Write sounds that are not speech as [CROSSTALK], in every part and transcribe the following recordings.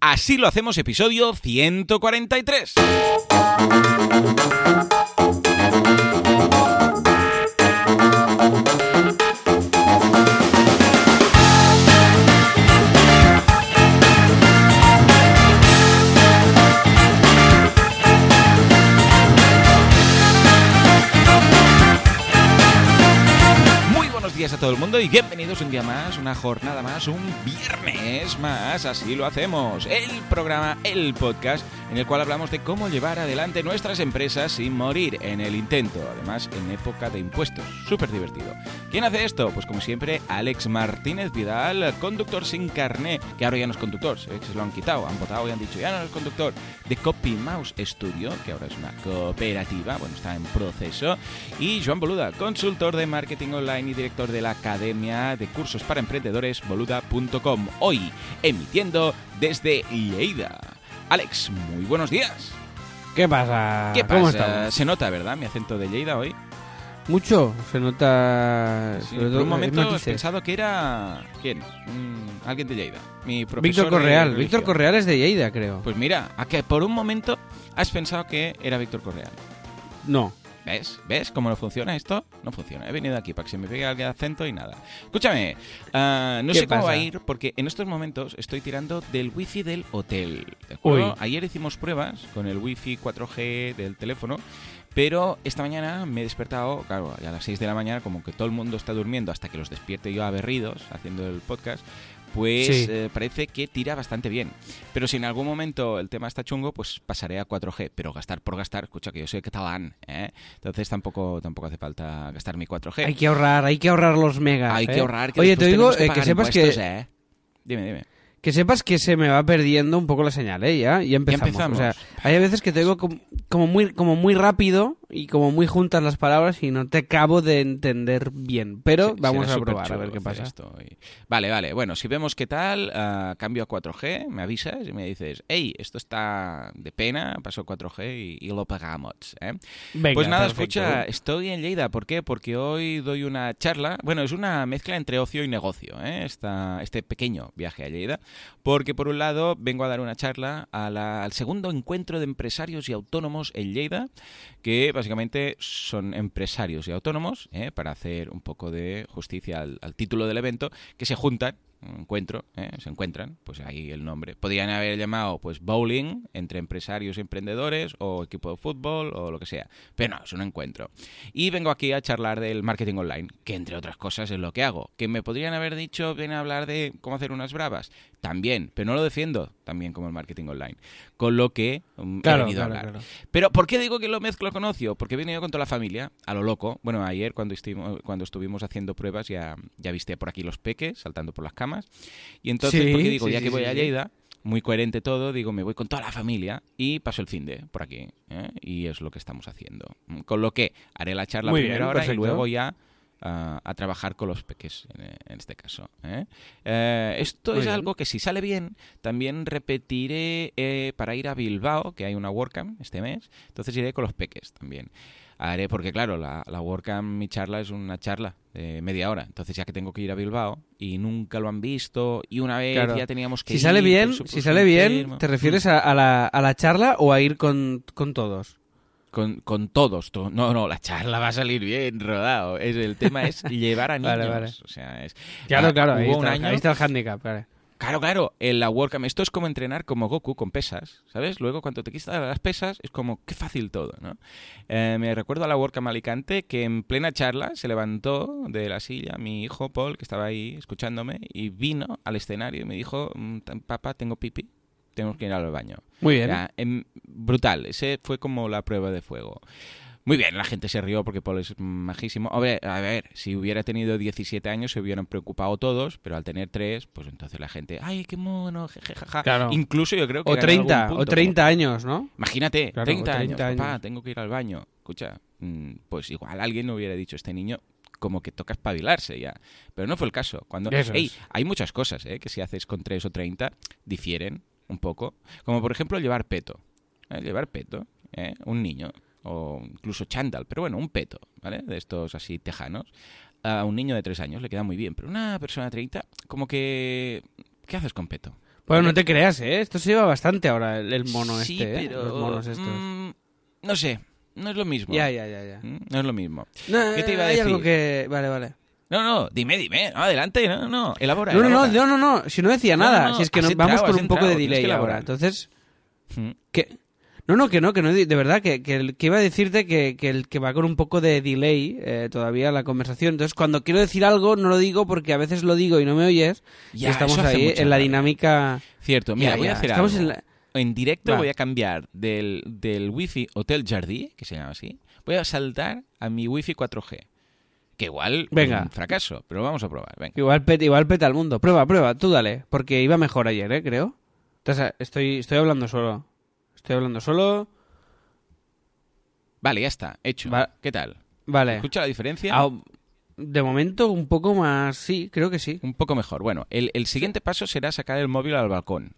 Así lo hacemos episodio 143. Todo el mundo y bienvenidos un día más, una jornada más, un viernes más, así lo hacemos. El programa, el podcast en el cual hablamos de cómo llevar adelante nuestras empresas sin morir en el intento, además en época de impuestos. Súper divertido. ¿Quién hace esto? Pues como siempre, Alex Martínez Vidal, conductor sin carné, que ahora ya no es conductor, se lo han quitado, han votado y han dicho ya no es conductor, de Copy Mouse Studio, que ahora es una cooperativa, bueno, está en proceso, y Joan Boluda, consultor de marketing online y director de la Academia de Cursos para Emprendedores boluda.com, hoy emitiendo desde Lleida. Alex, muy buenos días. ¿Qué pasa? ¿Qué ¿Cómo pasa? estamos? Se nota, ¿verdad? Mi acento de Lleida hoy. Mucho, se nota. Sí, por un momento en he pensado que era... ¿Quién? Mm, alguien de Lleida. Mi profesor Víctor Correal. Víctor Correal es de Lleida, creo. Pues mira, a que por un momento has pensado que era Víctor Correal. No. ¿Ves? ¿Ves cómo no funciona esto? No funciona. He venido aquí para que se me pegue el acento y nada. Escúchame, ah, no ¿Qué sé cómo va a ir porque en estos momentos estoy tirando del wifi del hotel. ¿De acuerdo? Ayer hicimos pruebas con el wifi 4G del teléfono. Pero esta mañana me he despertado, claro, a las 6 de la mañana, como que todo el mundo está durmiendo hasta que los despierte yo aberridos haciendo el podcast, pues Sí. eh, parece que tira bastante bien. Pero si en algún momento el tema está chungo, pues pasaré a 4G. Pero gastar por gastar, escucha que yo soy catalán, ¿eh? Entonces tampoco, tampoco hace falta gastar mi 4G. Hay que ahorrar, hay que ahorrar los megas. Hay ¿eh? que ahorrar. Que Oye, te digo que, eh, que sepas que, ¿eh? Dime, dime. que sepas que se me va perdiendo un poco la señal, ¿eh? Ya, ya empezamos. empezamos. O sea, hay veces que te digo como, como muy, como muy rápido y como muy juntas las palabras y no te acabo de entender bien. Pero Se- vamos a probar a ver qué pasa. esto y- Vale, vale. Bueno, si vemos qué tal, ah, cambio a 4G, me avisas y me dices, hey, esto está de pena, paso a 4G y, y lo pagamos. ¿eh? Venga, pues nada, perfecto. escucha, estoy en Lleida. ¿Por qué? Porque hoy doy una charla. Bueno, es una mezcla entre ocio y negocio, ¿eh? Esta- este pequeño viaje a Lleida. Porque por un lado vengo a dar una charla a la- al segundo encuentro de empresarios y autónomos en Lleida, que básicamente son empresarios y autónomos, ¿eh? para hacer un poco de justicia al, al título del evento, que se juntan. Encuentro, ¿eh? se encuentran, pues ahí el nombre. Podrían haber llamado pues bowling entre empresarios y emprendedores o equipo de fútbol o lo que sea, pero no, es un encuentro. Y vengo aquí a charlar del marketing online, que entre otras cosas es lo que hago. Que me podrían haber dicho, ven a hablar de cómo hacer unas bravas, también, pero no lo defiendo también como el marketing online. Con lo que mm, he Claro, venido claro, a hablar. claro. Pero ¿por qué digo que lo mezclo con ocio? Porque he venido con toda la familia, a lo loco. Bueno, ayer cuando, estuvimos, cuando estuvimos haciendo pruebas ya, ya viste por aquí los peques saltando por las Y entonces, Sí, porque digo, sí, ya sí, que voy a. Lleida, muy coherente todo, digo, me voy con toda la familia y paso el fin de por aquí. ¿eh? Y es lo que estamos haciendo. Con lo que haré la charla Muy primera bien, hora y luego ya a, a trabajar con los peques en, en este caso. ¿eh? Eh, esto Muy es bien. algo que si sale bien, también repetiré eh, para ir a Bilbao, que hay una WordCamp este mes, entonces iré con los peques también. Haré, porque claro, la, la WordCamp, mi charla es una charla de media hora, entonces ya que tengo que ir a Bilbao y nunca lo han visto y una vez Claro. ya teníamos que Si ir, sale bien, si sale bien. ¿te refieres a, a la, a la charla o a ir con, con todos? Con, con todos. to- no, no, la charla va a salir bien rodado. Es, el tema es [LAUGHS] llevar a niños. Vale, vale. O sea, es, Claro, ah, claro, ahí hubo un está, año ahí está el handicap. vale. Claro, claro, en la WordCamp. Esto es como entrenar como Goku con pesas, ¿sabes? Luego cuando te quitas las pesas es como, qué fácil todo, ¿no? Eh, me recuerdo a la WordCamp Alicante que en plena charla se levantó de la silla mi hijo Paul, que estaba ahí escuchándome, y vino al escenario y me dijo, "Mm, papá, tengo pipi, tenemos que ir al baño. Muy bien. Ya, em, brutal, ese fue como la prueba de fuego. Muy bien, la gente se rió porque Paul es majísimo. A ver, a ver, si hubiera tenido 17 años se hubieran preocupado todos, pero al tener 3, pues entonces la gente, ay, qué mono, jejejaja. Claro. Incluso yo creo que O ganó 30, algún o punto, 30 años, ¿no? Imagínate, Claro, 30, o 30 años, papá, tengo que ir al baño. Escucha, mm, pues igual alguien no hubiera dicho este niño como que toca espabilarse ya. Pero no fue el caso. Cuando, Eso Ey, es. hay muchas cosas ¿eh? que si haces con 3 o 30 difieren un poco. Como por ejemplo llevar peto. ¿eh? Llevar peto, ¿eh? un niño. O incluso chándal, pero bueno, un peto, ¿vale? De estos así tejanos. A un niño de 3 años le queda muy bien, pero una persona de 30, como que... ¿Qué haces con peto? Bueno, no te creas, ¿eh? Esto se lleva bastante ahora, el, el mono sí, este, ¿eh? pero... Los monos estos. mm, no sé, no es lo mismo. Ya, ya, ya, ya. Mm, No es lo mismo. No, ¿Qué te iba a hay decir? algo que... Vale, vale. No, no, dime, dime. No, adelante, no, no. Elabora. No, no, no, elabora. no, no, no, si no decía nada, si es que nos vamos entrado, con has un poco de entrado, tienes delay ahora. Entonces, Mm. No, no, que no, que no, de verdad, que, que, iba a decirte que, que, el, que va con un poco de delay eh, todavía la conversación. Entonces, cuando quiero decir algo, no lo digo porque a veces lo digo y no me oyes. y Ya, estamos eso hace ahí en la dinámica... Cierto, mira, Ya, voy ya, a hacer estamos algo. en la- En directo Va. voy a cambiar del, del wifi Hotel Jardí, que se llama así, voy a saltar a mi wifi 4G. Que igual Venga. es un fracaso, pero vamos a probar. Venga. Igual peta, igual peta el mundo. Prueba, prueba, tú dale. Porque iba mejor ayer, ¿eh? Creo. Entonces, estoy, estoy hablando solo. Estoy hablando solo. Vale, ya está, hecho. Va- ¿Qué tal? Vale. ¿Escucha la diferencia? Ah, de momento, un poco más... Sí, creo que sí. Un poco mejor. Bueno, el, el siguiente paso será sacar el móvil al balcón.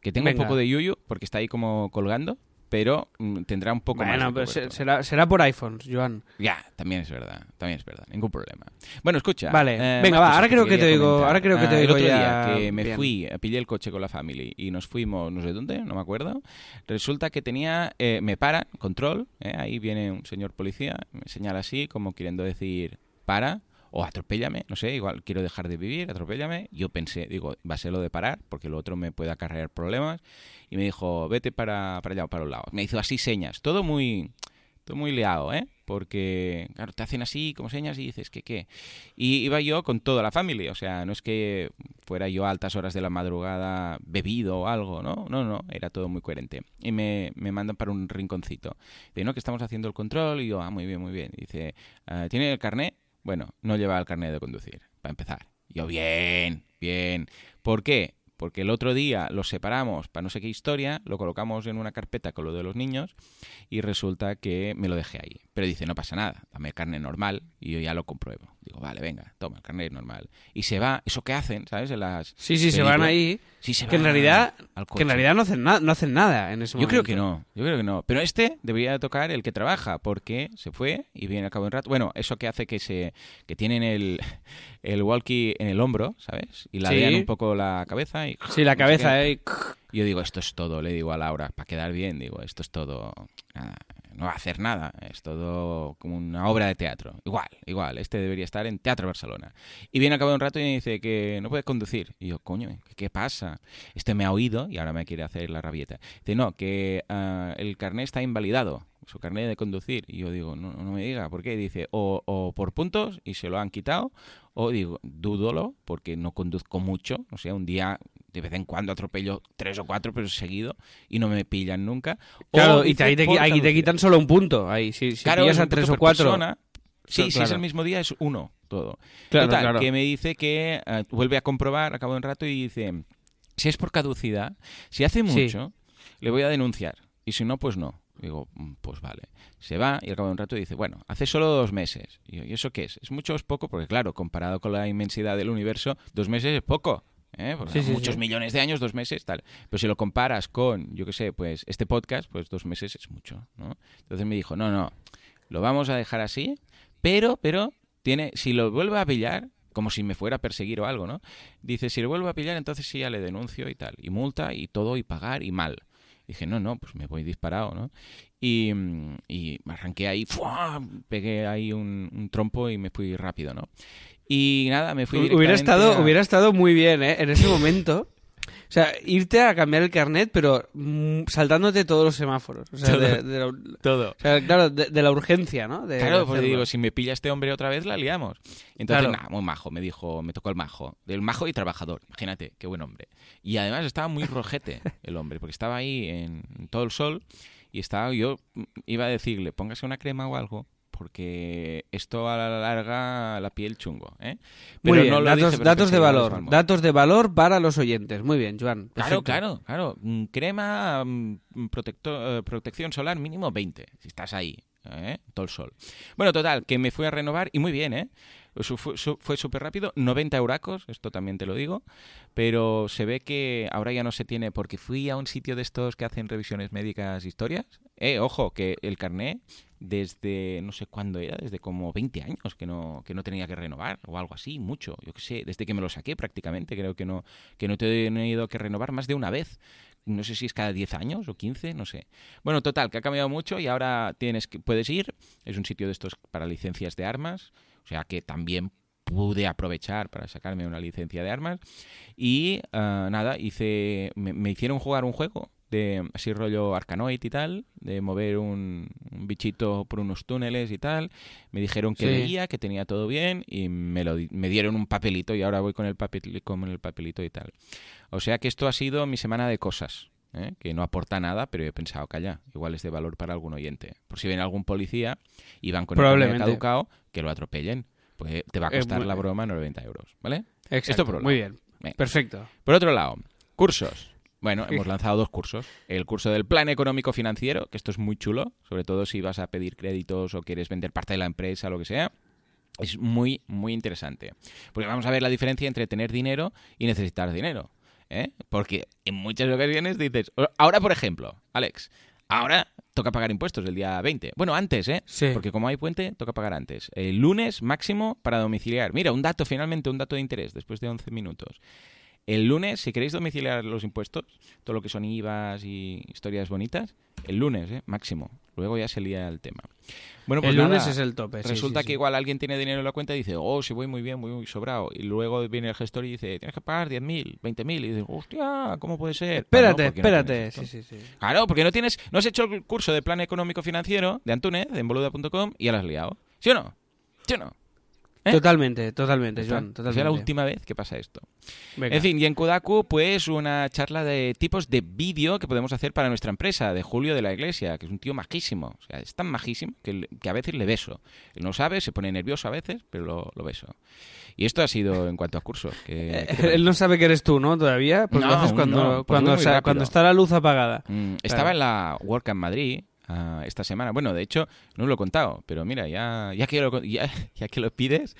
Que tengo Venga. un poco de yuyu porque está ahí como colgando, pero mm, tendrá un poco más. Bueno, se- será, será por iPhones, Joan. Ya, también es verdad, también es verdad, ningún problema. Bueno, escucha. Vale, eh, venga, va, ahora creo que te comentar. ahora creo que te Ah, El oigo otro ya día que me bien. fui, eh, pillé el coche con la family y nos fuimos, no sé dónde, no me acuerdo. Resulta que tenía, eh, me para, control, eh, ahí viene un señor policía, me señala así, como queriendo decir, para. O atropéllame, no sé, igual quiero dejar de vivir, atropéllame. Yo pensé, digo, va a ser lo de parar, porque lo otro me puede acarrear problemas. Y me dijo, vete para, para allá o para un lado. Me hizo así señas, todo muy, todo muy liado, ¿eh? Porque, claro, te hacen así, como señas, y dices, ¿qué qué? Y iba yo con toda la familia, o sea, no es que fuera yo a altas horas de la madrugada bebido o algo, ¿no? No, no, era todo muy coherente. Y me, me mandan para un rinconcito. Dice, no, que estamos haciendo el control, y yo, ah, muy bien, muy bien. dice, "Ah, ¿tiene el carnet? Bueno, no lleva el carnet de conducir, para empezar. Yo, bien, bien. ¿Por qué? Porque el otro día los separamos para no sé qué historia, lo colocamos en una carpeta con lo de los niños y resulta que me lo dejé ahí. Pero dice, no pasa nada, dame el carnet normal y yo ya lo compruebo. Digo, vale, venga, toma el carnet normal. Y se va, eso que hacen, ¿sabes? En las Sí, sí, se van ahí. Sí, se Que en realidad, al que en realidad no hacen, nada no hacen nada en ese Yo momento. creo que no, yo creo que no. Pero este debería tocar el que trabaja, porque se fue y viene a cabo un rato. Bueno, eso que hace que se que tienen el, [LAUGHS] el walkie en el hombro, ¿sabes? Y la Sí. un poco la cabeza y... Sí, la no sé cabeza. ¿eh? Y Yo digo, esto es todo, le digo a Laura, para quedar bien, digo, esto es todo, nada, no va a hacer nada, es todo como una obra de teatro. Igual, igual, este debería estar en Teatro Barcelona. Y viene a cabo un rato y me dice que no puede conducir. Y yo, coño, ¿qué, qué pasa? Este me ha oído y ahora me quiere hacer la rabieta. Dice, no, que ah, el carnet está invalidado, su carnet de conducir. Y yo digo, no, no me diga, ¿por qué? Dice, o, o por puntos y se lo han quitado, o digo, dúdolo porque no conduzco mucho, o sea, un día de vez en cuando atropello tres o cuatro, pero seguido, y no me pillan nunca. O Claro, y dice, te- ahí te, ahí quitan solo un punto. Ahí, si, si Claro, pillas a tres o cuatro. persona. Sí, si es el mismo día es uno todo. Claro, Total, claro. que me dice que eh, vuelve a comprobar a cabo de un rato y dice, si es por caducidad, si hace Sí. mucho, le voy a denunciar. Y si no, pues no. Digo, "Mm, pues vale. Se va y al cabo de un rato dice, bueno, hace solo dos meses. Y yo, ¿y eso qué es? ¿Es mucho o es poco? Porque claro, comparado con la inmensidad del universo, dos meses es poco. ¿eh? Sí, sí, muchos sí. millones de años, dos meses, tal. Pero si lo comparas con, yo qué sé, pues este podcast, pues dos meses es mucho, ¿no? Entonces me dijo, no, no, lo vamos a dejar así, pero, pero, tiene, si lo vuelve a pillar, como si me fuera a perseguir o algo, ¿no? Dice, si lo vuelvo a pillar, entonces sí ya le denuncio y tal. Y multa y todo y pagar y mal. Dije, no, no, pues me voy disparado, ¿no? Y, mm, y me arranqué ahí, ¡fua! pegué ahí un, un trompo y me fui rápido, ¿no? Y nada, me fui Hubiera estado, a- hubiera estado muy bien, ¿eh? En ese momento. O sea, irte a cambiar el carnet, pero mm, saltándote todos los semáforos. O sea, Todo. de, de la, o todo. sea, claro, de, de la urgencia, ¿no? De Claro, hacerlo. digo, si me pilla este hombre otra vez, la liamos. Entonces, Claro. nada, muy majo, me dijo, me tocó el majo. El majo y trabajador, imagínate, qué buen hombre. Y además estaba muy rojete el hombre, porque estaba ahí en todo el sol y estaba, yo iba a decirle, póngase una crema o algo, porque esto a la larga la piel chungo, ¿eh? Muy bien, no lo datos, dije, pero datos de valor. Datos de valor para los oyentes. Muy bien, Joan. Claro, perfecto. claro, claro. Mm, Crema, mm, protecto- eh, protección solar mínimo 20, si estás ahí. ¿eh? todo el sol. Bueno, total, que me fui a renovar y muy bien, ¿eh? Fue súper rápido, 90 euracos, esto también te lo digo, pero se ve que ahora ya no se tiene, porque fui a un sitio de estos que hacen revisiones médicas, historias. Eh, ojo, que el carné desde no sé cuándo era, desde como 20 años que no, que no tenía que renovar o algo así, mucho, yo qué sé, desde que me lo saqué prácticamente, creo que no, que no he tenido que renovar más de una vez. No sé si es cada 10 años o 15, no sé. Bueno, total, que ha cambiado mucho y ahora tienes que, puedes ir. Es un sitio de estos para licencias de armas. O sea que también pude aprovechar para sacarme una licencia de armas. Y ah, nada, hice. Me, me hicieron jugar un juego de así rollo Arcanoid y tal, de mover un, un bichito por unos túneles y tal. Me dijeron que Sí. veía, que tenía todo bien y me, lo, me dieron un papelito y ahora voy con el, papel, con el papelito y tal. O sea que esto ha sido mi semana de cosas. ¿Eh? Que no aporta nada, pero he pensado, calla, igual es de valor para algún oyente. Por si viene algún policía y van con el caducado, que lo atropellen. Pues te va a costar la broma 90 euros, ¿vale? Exacto, Esto por un muy bien. Venga. Perfecto. Por otro lado, cursos. Bueno, hemos lanzado dos cursos. El curso del plan económico financiero, que esto es muy chulo, sobre todo si vas a pedir créditos o quieres vender parte de la empresa, lo que sea. Es muy, muy interesante. Porque vamos a ver la diferencia entre tener dinero y necesitar dinero. ¿Eh? Porque en muchas ocasiones dices, ahora por ejemplo, Alex, ahora toca pagar impuestos el día 20. Bueno, antes, ¿eh? Sí. Porque como hay puente, toca pagar antes. El lunes máximo para domiciliar. Mira, un dato, finalmente, un dato de interés, después de 11 minutos. El lunes, si queréis domiciliar los impuestos, todo lo que son IVAs y historias bonitas, el lunes, ¿eh? máximo. Luego ya se lía el tema. Bueno, pues el lunes es el tope. sí, Resulta sí, que igual alguien tiene dinero en la cuenta y dice, oh, si voy muy bien, muy, muy sobrado. Y luego viene el gestor y dice, tienes que pagar 10.000, 20.000. Y dices, hostia, ¿cómo puede ser? Espérate, Ah, no, porque no espérate. sí, sí, sí. Claro, porque no tienes, no has hecho el curso de plan económico financiero de Antúnez, en boluda.com, y ya lo has liado. ¿Sí o no? ¿Sí o no? ¿Eh? Totalmente, totalmente. Joan. Totalmente. es la última vez que pasa esto. Venga. En fin, y en Kodaku, pues una charla de tipos de vídeo que podemos hacer para nuestra empresa, de Julio de la Iglesia, que es un tío majísimo. O sea, es tan majísimo que, que a veces le beso. Él no sabe, se pone nervioso a veces, pero lo, lo beso. Y esto ha sido en cuanto a cursos. Que. [LAUGHS] Él no sabe que eres tú, ¿no? Todavía. Pues No, lo haces cuando, no, pues cuando, o sea, cuando está la luz apagada. Mm, Estaba en la WordCamp Madrid esta semana. Bueno, de hecho, no os lo he contado, pero mira, ya, ya, que, lo, ya, ya que lo pides,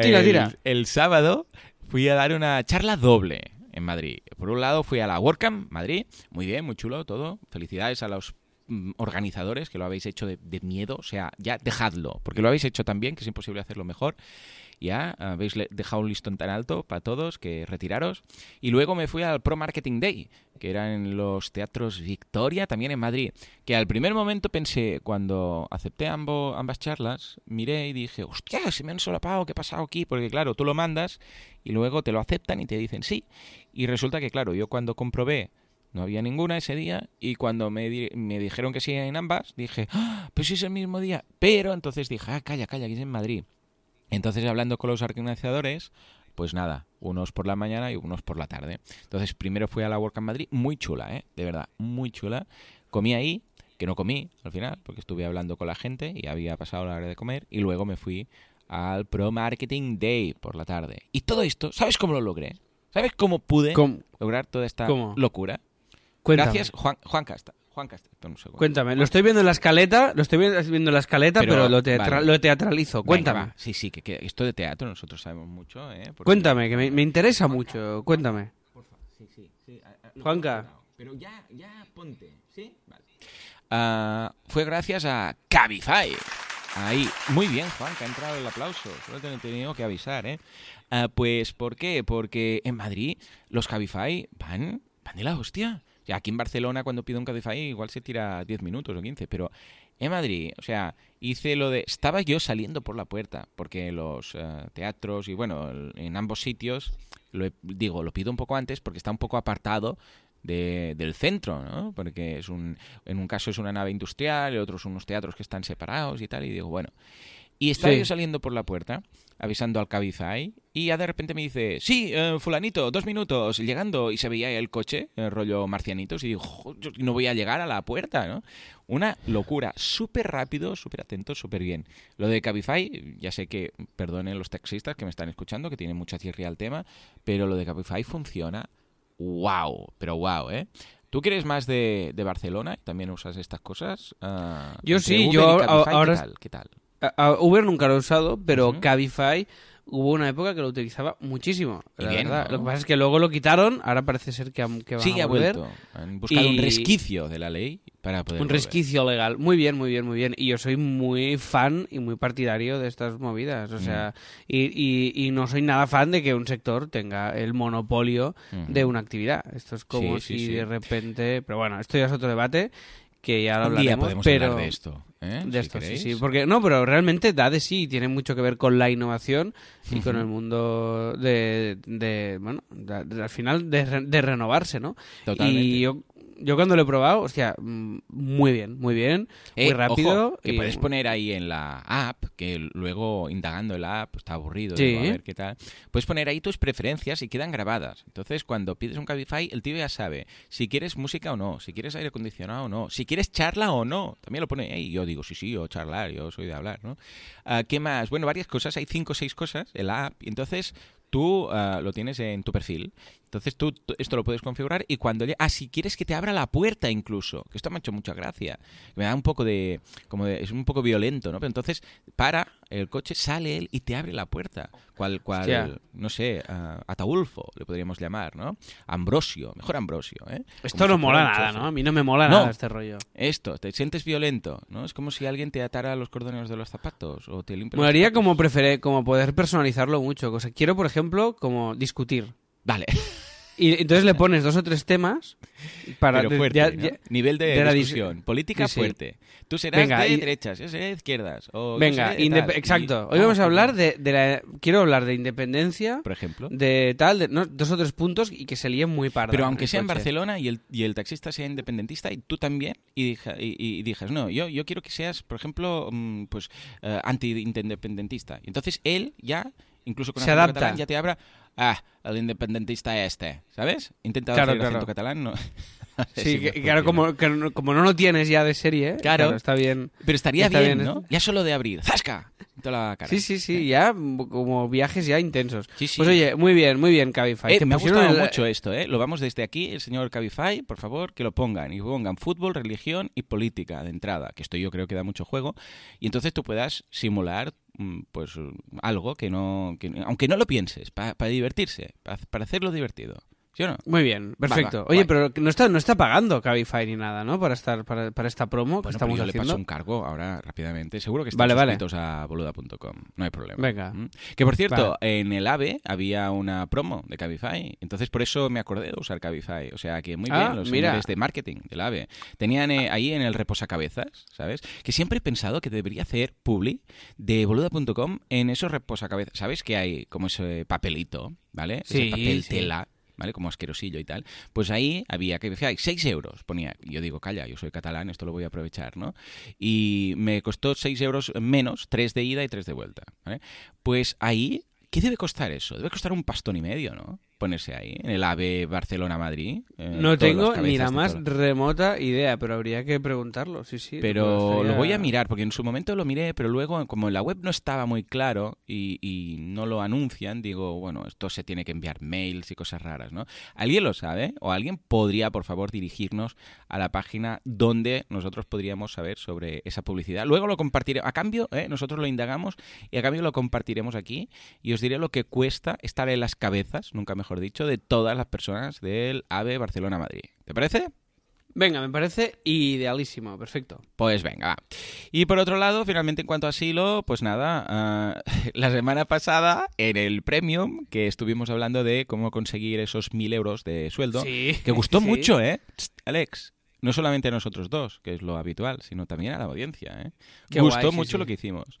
Tira, el, tira. el sábado fui a dar una charla doble en Madrid. Por un lado fui a la WordCamp Madrid, muy bien, muy chulo todo. Felicidades a los mm, organizadores que lo habéis hecho de, de miedo, o sea, ya dejadlo, porque lo habéis hecho tan bien que es imposible hacerlo mejor. Ya habéis dejado un listón tan alto para todos que retiraros. Y luego me fui al Pro Marketing Day, que era en los teatros Victoria, también en Madrid. Que al primer momento pensé, cuando acepté ambo- ambas charlas, miré y dije, hostia, se me han solapado, ¿qué ha pasado aquí? Porque claro, tú lo mandas y luego te lo aceptan y te dicen sí. Y resulta que, claro, yo cuando comprobé no había ninguna ese día y cuando me, di- me dijeron que sí en ambas, dije, ah, pues es el mismo día. Pero entonces dije, ah, calla, calla, que es en Madrid. Entonces, hablando con los organizadores, pues nada, unos por la mañana y unos por la tarde. Entonces, primero fui a la WordCamp Madrid, muy chula, ¿eh? De verdad, muy chula. Comí ahí, que no comí al final, porque estuve hablando con la gente y había pasado la hora de comer. Y luego me fui al Pro Marketing Day por la tarde. Y todo esto, ¿sabes cómo lo logré? ¿Sabes cómo pude ¿Cómo? lograr toda esta ¿Cómo? locura? Cuéntame. Gracias, Juan, Juan Casta. Juan Casta, espera un segundo. Cuéntame. Lo estoy viendo en la escaleta, lo estoy viendo en la escaleta, Pero, pero, lo, teatra- vale. lo teatralizo. Cuéntame. Sí, sí, que, que esto de teatro nosotros sabemos mucho, ¿eh? Porque- Cuéntame, que me, me interesa mucho. Cuéntame. Sí, sí, sí. a- a- lo Juanca. Pero ya, ya ponte, ¿sí? Vale. Ah, fue gracias a Cabify. Ahí, muy bien, Juan, que ha entrado el aplauso. Solo te he tenido que avisar, ¿eh? Ah, pues, ¿por qué? Porque en Madrid los Cabify van, van de la hostia. Aquí en Barcelona cuando pido un Cabify igual se tira 10 minutos o 15, pero en Madrid, o sea, hice lo de... Estaba yo saliendo por la puerta, porque los eh, teatros y bueno, el- en ambos sitios, lo he- digo, lo pido un poco antes porque está un poco apartado de- del centro, ¿no? Porque es un, en un caso es una nave industrial, en otro son unos teatros que están separados y tal, y digo, bueno. Y estaba Sí. yo saliendo por la puerta, avisando al Cabify, y ya de repente me dice, sí, eh, fulanito, dos minutos, llegando, y se veía el coche, el rollo marcianitos, y digo, "Jo, yo no voy a llegar a la puerta, ¿no? Una locura, súper rápido, súper atento, súper bien. Lo de Cabify, ya sé que, perdonen los taxistas que me están escuchando, que tienen mucha cirria al tema, pero lo de Cabify funciona wow, pero wow, ¿eh? ¿Tú quieres más de, de Barcelona? ¿También usas estas cosas? Ah, Yo sí, yo Cabify, ahora- ¿Qué tal? ¿Qué tal? A- a Uber nunca lo he usado, pero Ujú. Cabify hubo una época que lo utilizaba muchísimo. La bien. Lo que pasa es que luego lo quitaron, ahora parece ser que, que van Sí, a ha volver. vuelto. Han buscado un Y- resquicio de la ley para poder Un volver. resquicio legal. Muy bien, muy bien, muy bien. Y yo soy muy fan y muy partidario de estas movidas. O Mm. sea, y, y- y no soy nada fan de que un sector tenga el monopolio de una actividad. Esto es como Sí, si sí. de repente... Pero bueno, esto ya es otro debate que ya lo Un día hablaremos. podemos pero... hablar de esto. ¿Eh? De Si esto, sí, sí. Porque, no, pero realmente da de sí, tiene mucho que ver con la innovación y con el mundo de, de bueno, de- de- al final de, re- de renovarse, ¿no? Totalmente. Y yo, yo cuando lo he probado, hostia, mm, muy bien, muy bien, Eh, muy rápido. ojo, que y- puedes poner ahí en la app, que luego indagando en la app está aburrido, Sí. digo, a ver qué tal. Puedes poner ahí tus preferencias y quedan grabadas. Entonces, cuando pides un Cabify, el tío ya sabe si quieres música o no, si quieres aire acondicionado o no, si quieres charla o no. También lo pone ahí. Yo digo, sí, sí, yo charlar, yo soy de hablar, ¿no? Ah, ¿Qué más? Bueno, varias cosas, hay cinco o seis cosas en la app. Y entonces tú ah, lo tienes en tu perfil. Entonces tú, esto lo puedes configurar y cuando... Ah, si quieres que te abra la puerta incluso, que esto me ha hecho mucha gracia. Me da un poco de... como de- es un poco violento, ¿no? Pero entonces para el coche, sale él y te abre la puerta. Cual, cual Hostia. no sé, ah, Ataulfo le podríamos llamar, ¿no? Ambrosio, mejor Ambrosio, ¿eh? Esto Como no si mola nada. ¿no? A mí no me mola No. nada este rollo. Esto, te sientes violento, ¿no? Es como si alguien te atara los cordones de los zapatos o te limpia Molaría como preferir, como poder personalizarlo mucho. O sea, quiero, por ejemplo, como discutir. Vale, [LAUGHS] Y entonces le pones dos o tres temas para pero fuerte, ya- ¿no? ya- Nivel de, de la discusión. Política Sí, sí. fuerte. Tú serás Venga, de y- derechas, yo seré de izquierdas. O Venga, de tal. exacto. Y- Hoy vamos a hablar de, de la... Quiero hablar de independencia, Por ejemplo. de tal, de no, dos o tres puntos y que se líen muy parda. Pero aunque sea en. Barcelona y el, y el taxista sea independentista y tú también, y, dija- y, dijas, no, yo, yo quiero que seas, por ejemplo, mm, pues eh, anti-independentista. Y entonces él ya, incluso con Se adapta. catalán, ya te abra, ah, el independentista este, ¿sabes? Intenta Claro, hacer el claro. acento catalán, no. [LAUGHS] Sí, que- me claro, como, que como no lo tienes ya de serie, Claro. está bien. Pero estaría está bien, bien, ¿no? Ya solo de abrir, ¡zasca! Toda la cara. Sí, sí, sí, ya mm, como viajes ya intensos. Sí, sí. Pues oye, muy bien, muy bien, Cabify. Eh, me ha gustado el- mucho esto, ¿eh? Lo vamos desde aquí, el señor Cabify, por favor, que lo pongan. Y pongan fútbol, religión y política de entrada, que esto yo creo que da mucho juego. Y entonces tú puedas simular, mm, pues, algo que no... Que, aunque no lo pienses, para divertirse, pa- para hacerlo divertido. ¿Sí o no? Muy bien, perfecto. va, Oye, guay. pero no está, no está pagando Cabify ni nada, ¿no? Para estar para, para esta promo que Bueno, estamos yo le haciendo. paso un cargo ahora rápidamente. Seguro que están Vale, vale. suscritos a boluda.com. No hay problema. Venga. ¿Mm? Que por cierto, en el AVE había una promo de Cabify. Entonces por eso me acordé de usar Cabify. O sea que muy Ah, bien los mira. señores de marketing del AVE. Tenían eh, ahí en el reposacabezas, ¿sabes? Que siempre he pensado que debería hacer publi de boluda.com en esos reposacabezas. ¿Sabes que hay como ese papelito, ¿vale? Sí, ese papel sí. tela. ¿Vale? Como asquerosillo y tal. Pues ahí había que decía, 6 euros ponía. Yo digo, calla, yo soy catalán, esto lo voy a aprovechar, ¿no? Y me costó 6 euros menos, 3 de ida y 3 de vuelta. ¿vale? Pues ahí, ¿qué debe costar eso? Debe costar un pastón y medio, ¿no? Ponerse ahí, en el AVE Barcelona-Madrid. eh, No tengo ni la más remota idea, pero habría que preguntarlo, sí, sí. Pero lo voy a mirar, porque en su momento lo miré, pero luego, como en la web no estaba muy claro y, y no lo anuncian, digo, bueno, esto se tiene que enviar mails y cosas raras, ¿no? ¿Alguien lo sabe? ¿O alguien podría, por favor, dirigirnos a la página donde nosotros podríamos saber sobre esa publicidad? Luego lo compartiré. A cambio, ¿eh? nosotros lo indagamos y a cambio lo compartiremos aquí y os diré lo que cuesta estar en las cabezas, nunca mejor dicho, de todas las personas del AVE Barcelona-Madrid. ¿Te parece? Venga, me parece idealísimo, perfecto. Pues venga, va. Y por otro lado, finalmente en cuanto a asilo, pues nada, ah, [LAUGHS] la semana pasada en el Premium, que estuvimos hablando de cómo conseguir esos mil euros de sueldo, Sí. que gustó [LAUGHS] Sí. mucho, ¿eh? Alex, no solamente a nosotros dos, que es lo habitual, sino también a la audiencia, ¿eh? Qué gustó guay, sí, mucho lo que hicimos.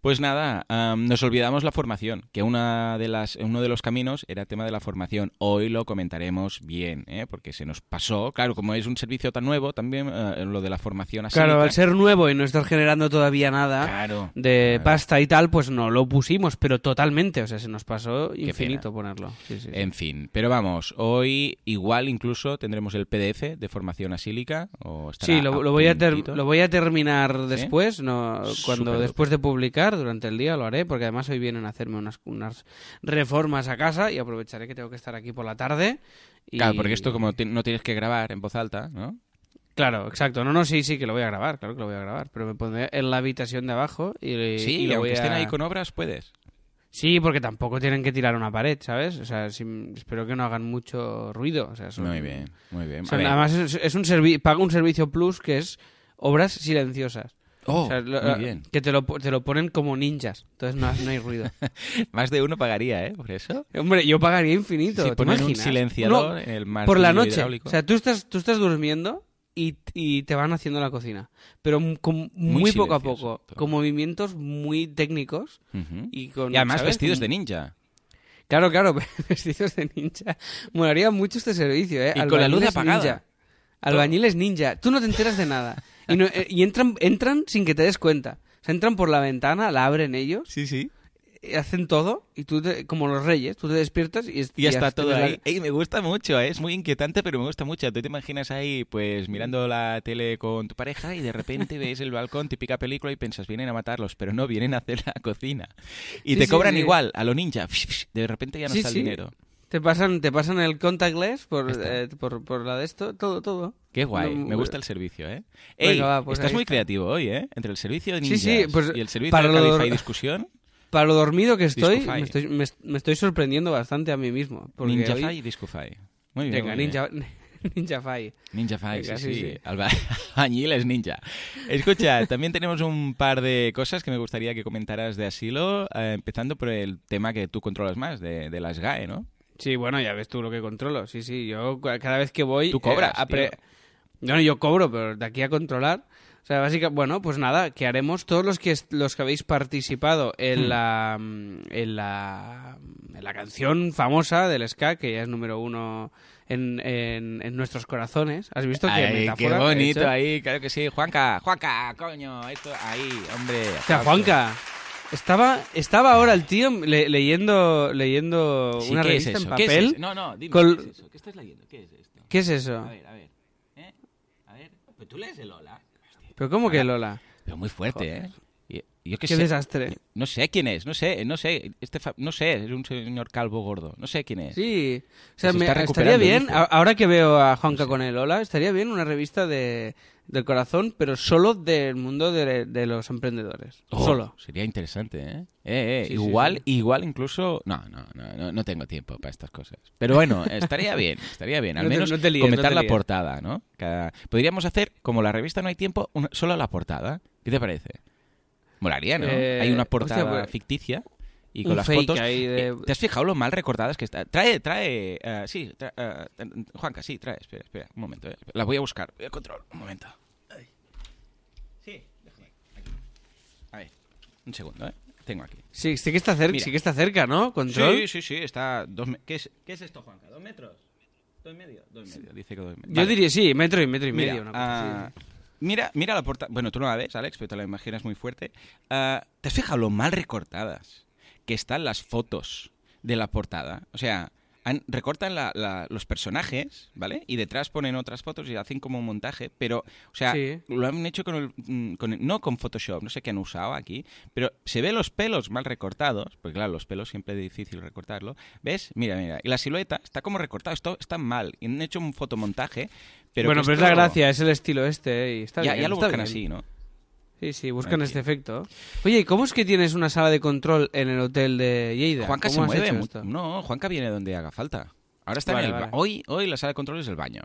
Pues nada, am, nos olvidamos la formación, que una de las, uno de los caminos era el tema de la formación. Hoy lo comentaremos bien, ¿eh? porque se nos pasó. Claro, como es un servicio tan nuevo, también eh, lo de la formación así. Claro, al ser nuevo y no estar generando todavía nada Claro. de claro. pasta y tal, pues no lo pusimos, pero totalmente, o sea, se nos pasó infinito ponerlo. Sí, sí, sí. En fin, pero vamos, hoy igual incluso tendremos el PDF de formación asílica. O Sí, lo, lo voy a ter- lo voy a terminar después, no cuando después de publicar durante el día lo haré, porque además hoy vienen a hacerme unas, unas reformas a casa y aprovecharé que tengo que estar aquí por la tarde Y- Claro, porque esto como no tienes que grabar en voz alta, ¿no? Claro, exacto. No, no, sí, sí, que lo voy a grabar, claro que lo voy a grabar. Pero me pondré en la habitación de abajo y, Sí, y lo aunque voy estén a- ahí con obras, puedes. Sí, porque tampoco tienen que tirar una pared, ¿sabes? O sea, sí, espero que no hagan mucho ruido. O sea, son- Muy bien, muy bien. o sea, además es, es un paga un servicio plus que es obras silenciosas. Oh, O sea, lo- muy bien. Que te lo, te lo ponen como ninjas, entonces no, no hay ruido. [LAUGHS] Más de uno pagaría, ¿eh? Por eso. Hombre, yo pagaría infinito. Si ¿te ponen un imaginas? silenciador No, en el por la noche. hidráulico. O sea, tú estás, tú estás durmiendo y, y te van haciendo la cocina. Pero con muy, poco a poco, todo. con movimientos muy técnicos y con... Y además ¿sabes? vestidos de ninja. Claro, claro, [LAUGHS] vestidos de ninja. Molaría mucho este servicio, ¿eh? Y con la luz apagada. ninja. Albañiles ninja. Tú no te enteras de nada. Y, no- eh, y entran, entran sin que te des cuenta. O sea, entran por la ventana, la abren ellos, Sí, sí. eh, hacen todo, y tú, te- como los reyes, tú te despiertas y, Y ya está todo tienes la- ahí. Ey, me gusta mucho, ¿eh? es muy inquietante, pero me gusta mucho. Tú te imaginas ahí, pues, mirando la tele con tu pareja y de repente [LAUGHS] ves el balcón, típica película, y piensas, vienen a matarlos, pero no, vienen a hacer la cocina. Y Sí, te sí, cobran sí. igual, a lo ninja. De repente ya no está el dinero. Te pasan, te pasan el contactless por, Ya está. eh, por, por la de esto, todo, todo. Qué guay, No, me gusta el servicio, ¿eh? Venga, va, pues estás muy está. creativo hoy, ¿eh? Entre el servicio de ninjas sí, pues, y el servicio para de lo- Cabify Discusión, Para lo dormido que estoy, me estoy, me, me estoy sorprendiendo bastante a mí mismo. Ninjafy hoy- y Discofy. Muy bien, Venga, muy bien. Ninja, [LAUGHS] Ninja Fai. Ninja Venga, sí, sí, sí. sí. Alba- [LAUGHS] Albañil es ninja. Escucha, [LAUGHS] también tenemos un par de cosas que me gustaría que comentaras de asilo, eh, empezando por el tema que tú controlas más, de, de las GAE, ¿no? Sí, bueno, ya ves tú lo que controlo. Sí, sí, yo cada vez que voy... Tú cobras, a pre- tío. No, no, yo cobro, pero de aquí a controlar... O sea, básicamente, bueno, pues nada, que haremos todos los que los que habéis participado en Hmm. la en la en la canción famosa del ska que ya es número uno en, en, en nuestros corazones. ¿Has visto Ay, qué metáfora bonito ahí, claro que sí. Juanca, Juanca, coño, esto ahí, hombre. O sea. Juanca, estaba estaba ahora el tío le- leyendo leyendo Sí, una ¿qué es revista eso? en ¿Qué es papel. eso? No, no, dime, Col- ¿qué es eso? ¿Qué estás leyendo? ¿Qué es esto? ¿Qué es eso? A ver, a ver. ¿Eh? A ver. Pues tú lees el Lola. Pero cómo que Lola? Pero muy fuerte, ¿eh? Yo qué Qué sé. desastre. No sé quién es, no sé, no sé. Este fa- no sé, es un señor calvo gordo. No sé quién es. Sí, o sea, Se me- estaría bien, ahora que veo a Juanca con el Hola, estaría bien una revista de, del corazón, pero solo del mundo de, de los emprendedores. Oh, Solo. Sería interesante, ¿eh? Eh, eh, Sí, igual, sí. igual incluso... No, no, no, no, tengo tiempo para estas cosas. Pero bueno, [LAUGHS] estaría bien, estaría bien. Al No te- menos no te líes, comentar no la portada, ¿no? Cada- Podríamos hacer, como la revista no hay tiempo, una- solo la portada. ¿Qué te parece? Molaría, ¿no? Eh, hay una hostia, portada pues, ficticia y con un las fake fotos... ahí de- Eh, ¿Te has fijado lo mal recordadas que está? Trae, trae... eh, sí, eh, Juanca, sí, trae. Espera, espera, un momento. eh. La voy a buscar. Voy a control, un momento. Sí, déjame. Aquí. A ver, un segundo, ¿eh? Tengo aquí. Sí, sí que está cerca, Mira. sí que está cerca, ¿no? Control. Sí, sí, sí, está... Dos ¿Qué, es, ¿Qué es esto, Juanca? ¿Dos metros? ¿Dos y medio? Dos y medio, dice que dos y medio. Yo Vale. diría sí, metro y metro y Mira, medio. una cosa ah, así. mira, mira la portada. Bueno, tú no la ves, Alex, pero te la imaginas muy fuerte. Ah, ¿Te has fijado lo mal recortadas que están las fotos de la portada? O sea, han- recortan la- la- los personajes, ¿vale? Y detrás ponen otras fotos y hacen como un montaje, pero, o sea, Sí. lo han hecho con el, mm, con el- no con Photoshop, no sé qué han usado aquí, pero se ve los pelos mal recortados, porque claro, los pelos siempre es difícil recortarlo. ¿Ves? Mira, mira. Y la silueta está como recortada, esto está mal. Y han hecho un fotomontaje, pero bueno, pero es la gracia, es el estilo este. Y está ya, bien, ya lo está buscan bien. así, ¿no? Sí, sí, buscan este efecto. Oye, ¿y cómo es que tienes una sala de control en el hotel de Lleida? Juanca se ¿Cómo has mueve. esto? No, Juanca viene donde haga falta. Ahora está Vale, en el vale. hoy, hoy la sala de control es el baño.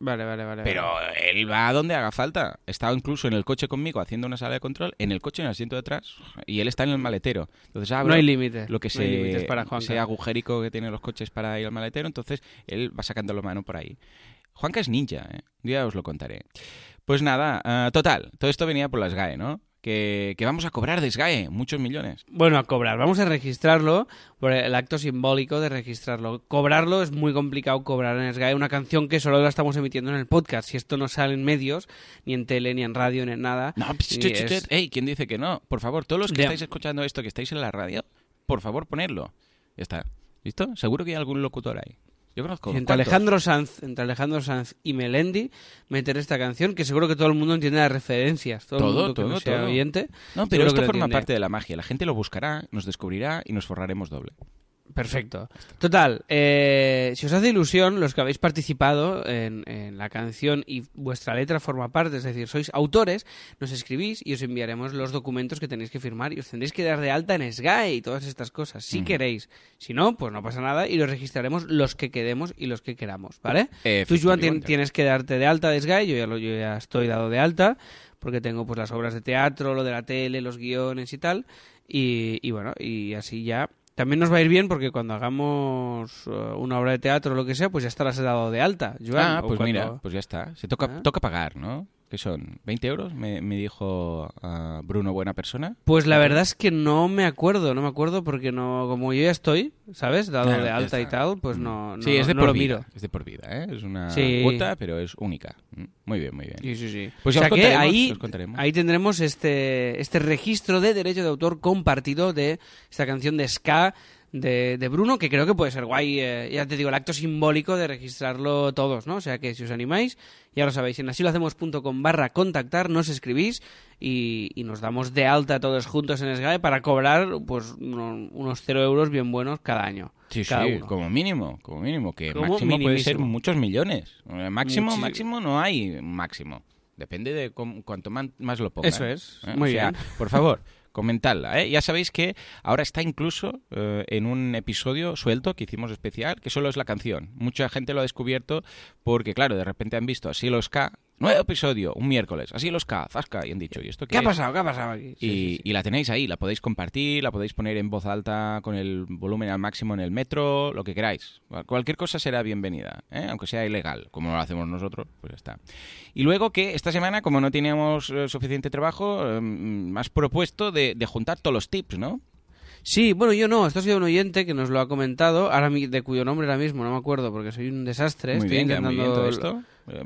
Vale, vale, vale. Pero vale. él va a donde haga falta. Estaba incluso en el coche conmigo haciendo una sala de control, en el coche en el asiento de atrás, y él está en el maletero. Entonces abro No hay límite. lo que no se, para Juanca. ese agujerico que tienen los coches para ir al maletero, entonces él va sacando la mano por ahí. Juanca es ninja, ¿eh? Un día os lo contaré. Pues nada, ah, total, todo esto venía por las GAE, ¿no? Que, que vamos a cobrar de SGAE muchos millones. Bueno, a cobrar. Vamos a registrarlo por el acto simbólico de registrarlo. Cobrarlo es muy complicado cobrar en SGAE una canción que solo la estamos emitiendo en el podcast. Si esto no sale en medios, ni en tele, ni en radio, ni en nada. No, pss, y chut, chut, es- chut. Ey, ¿quién dice que no? Por favor, todos los que estáis escuchando esto, que estáis en la radio, por favor, ponedlo. Ya está. ¿Listo? Seguro que hay algún locutor ahí. Yo conozco. Entre ¿cuántos? Alejandro Sanz, entre Alejandro Sanz y Melendi, meter esta canción, que seguro que todo el mundo entiende las referencias. Todo, Todo, el mundo que todo, no sea todo. oyente. No, pero esto que forma parte de la magia. La gente lo buscará, nos descubrirá y nos forraremos doble. Perfecto. Total, eh, si os hace ilusión, los que habéis participado en, en, la canción y vuestra letra forma parte, es decir, sois autores, nos escribís y os enviaremos los documentos que tenéis que firmar y os tendréis que dar de alta en Sky y todas estas cosas, si queréis. Si no, pues no pasa nada y los registraremos los que quedemos y los que queramos, ¿vale? Tú, Joan, tienes que darte de alta de Sky, yo ya, lo, yo ya estoy dado de alta porque tengo pues las obras de teatro, lo de la tele, los guiones y tal. Y, y, bueno, y así ya también nos va a ir bien porque cuando hagamos uh, una obra de teatro o lo que sea, pues ya estarás dado de alta. Joan, ah, pues mira, pues ya está. Se toca, ¿Ah? toca pagar, ¿no? Que son 20 euros, me, me dijo uh, Bruno Buena Persona. Pues la verdad es que no me acuerdo, no me acuerdo porque no como yo ya estoy, ¿sabes? Dado Claro, de alta y tal, pues no, no, Sí, es de no por lo vida. miro. Es de por vida, ¿eh? Es una Sí. cuota, pero es única. Mm, Muy bien, muy bien. Sí, sí, sí. Pues o sea os que ahí, ahí tendremos este, este registro de derecho de autor compartido de esta canción de Ska de, de Bruno, que creo que puede ser guay, eh, ya te digo, el acto simbólico de registrarlo todos, ¿no? O sea que si os animáis, ya lo sabéis, en asilohacemos.com barra contactar, nos escribís y, y nos damos de alta todos juntos en Sky para cobrar pues uno- unos cero euros bien buenos cada año. Sí, cada sí, uno. como mínimo, como mínimo, que Como máximo puede ser muchos millones. Eh, Máximo, máximo no hay máximo. Depende de man- más lo pongan. Eso es, ¿eh? muy O sea, bien. Por favor, [LAUGHS] comentadla. ¿eh? Ya sabéis que ahora está incluso eh, en un episodio suelto que hicimos especial, que solo es la canción. Mucha gente lo ha descubierto porque, claro, de repente han visto así los K, nuevo episodio, un miércoles, así los K, zasca, y han dicho, ¿y esto qué, ¿Qué ha pasado? ¿Qué ha pasado aquí? Sí, y, sí, sí. y la tenéis ahí, la podéis compartir, la podéis poner en voz alta con el volumen al máximo en el metro, lo que queráis. Cual- Cualquier cosa será bienvenida, ¿eh? aunque sea ilegal, como lo hacemos nosotros, pues ya está. Y luego que esta semana, como no teníamos eh, suficiente trabajo, eh, me has propuesto de, de juntar todos los tips, ¿no? Sí, bueno, yo no. Esto ha sido un oyente que nos lo ha comentado, ahora mi- de cuyo nombre ahora mismo no me acuerdo porque soy un desastre. Muy Estoy bien, queda muy bien intentando... todo esto.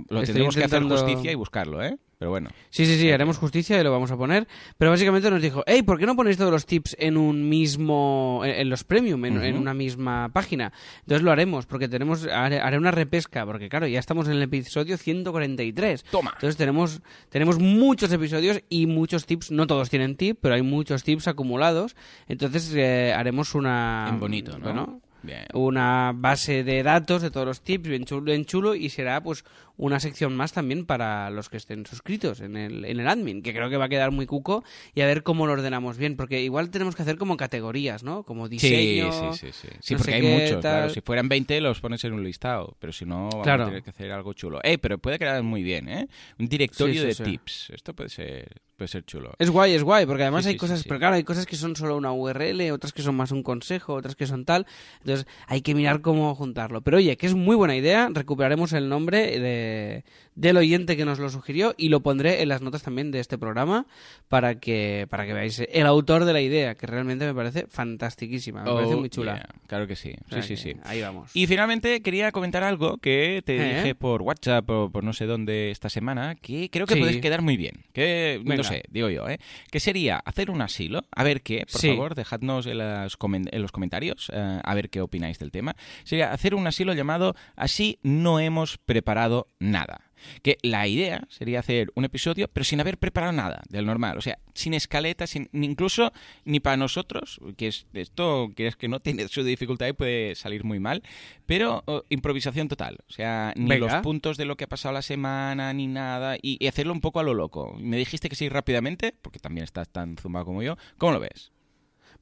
Lo Estoy tendremos que hacer justicia y buscarlo, ¿eh? Pero bueno. Sí, sí, sí, haremos justicia y lo vamos a poner. Pero básicamente nos dijo, hey, ¿por qué no ponéis todos los tips en un mismo, en, en los premium, en, una misma página? Entonces lo haremos, porque tenemos, haré, haré una repesca, porque claro, ya estamos en el episodio 143. Toma. Entonces tenemos, tenemos muchos episodios y muchos tips, no todos tienen tip, pero hay muchos tips acumulados. Entonces eh, haremos una... en bonito, ¿no? Bueno, Bien. una base de datos de todos los tips, bien chulo, bien chulo, y será pues una sección más también para los que estén suscritos en el, en el admin, que creo que va a quedar muy cuco, y a ver cómo lo ordenamos bien, porque igual tenemos que hacer como categorías, ¿no? Como diseño... Sí, sí, sí. Sí, Sí, no porque hay qué, muchos, claro. Si fueran 20 los pones en un listado, pero si no vamos Claro. a tener que hacer algo chulo. Eh, pero puede quedar muy bien, ¿eh? Un directorio Sí, sí, de tips. Esto puede ser, puede ser chulo. Es guay, es guay, porque además Sí, hay sí, cosas, sí. pero claro, hay cosas que son solo una URL, otras que son más un consejo, otras que son tal. Entonces hay que mirar cómo juntarlo. Pero oye, que es muy buena idea, recuperaremos el nombre de, e, del oyente que nos lo sugirió y lo pondré en las notas también de este programa para que, para que veáis el autor de la idea, que realmente me parece fantastiquísima, me parece Oh, muy chula. yeah. Claro que sí. O sea Sí, sí, sí. Ahí vamos. Y finalmente quería comentar algo que te ¿Eh? dije por WhatsApp o por no sé dónde esta semana, que creo que Sí. puedes quedar muy bien. Que, no sé, digo yo, ¿eh? Que sería hacer un asilo, a ver qué, por Sí. favor, dejadnos en, las en los comentarios, eh, a ver qué opináis del tema. Sería hacer un asilo llamado Así no hemos preparado nada. Que la idea sería hacer un episodio, pero sin haber preparado nada del normal. O sea, sin escaleta, sin incluso ni para nosotros, que es esto que es que no tiene su dificultad y puede salir muy mal, pero oh, improvisación total. O sea, ni Venga. los puntos de lo que ha pasado la semana, ni nada, y, y hacerlo un poco a lo loco. Me dijiste que sí rápidamente, porque también estás tan zumbado como yo. ¿Cómo lo ves?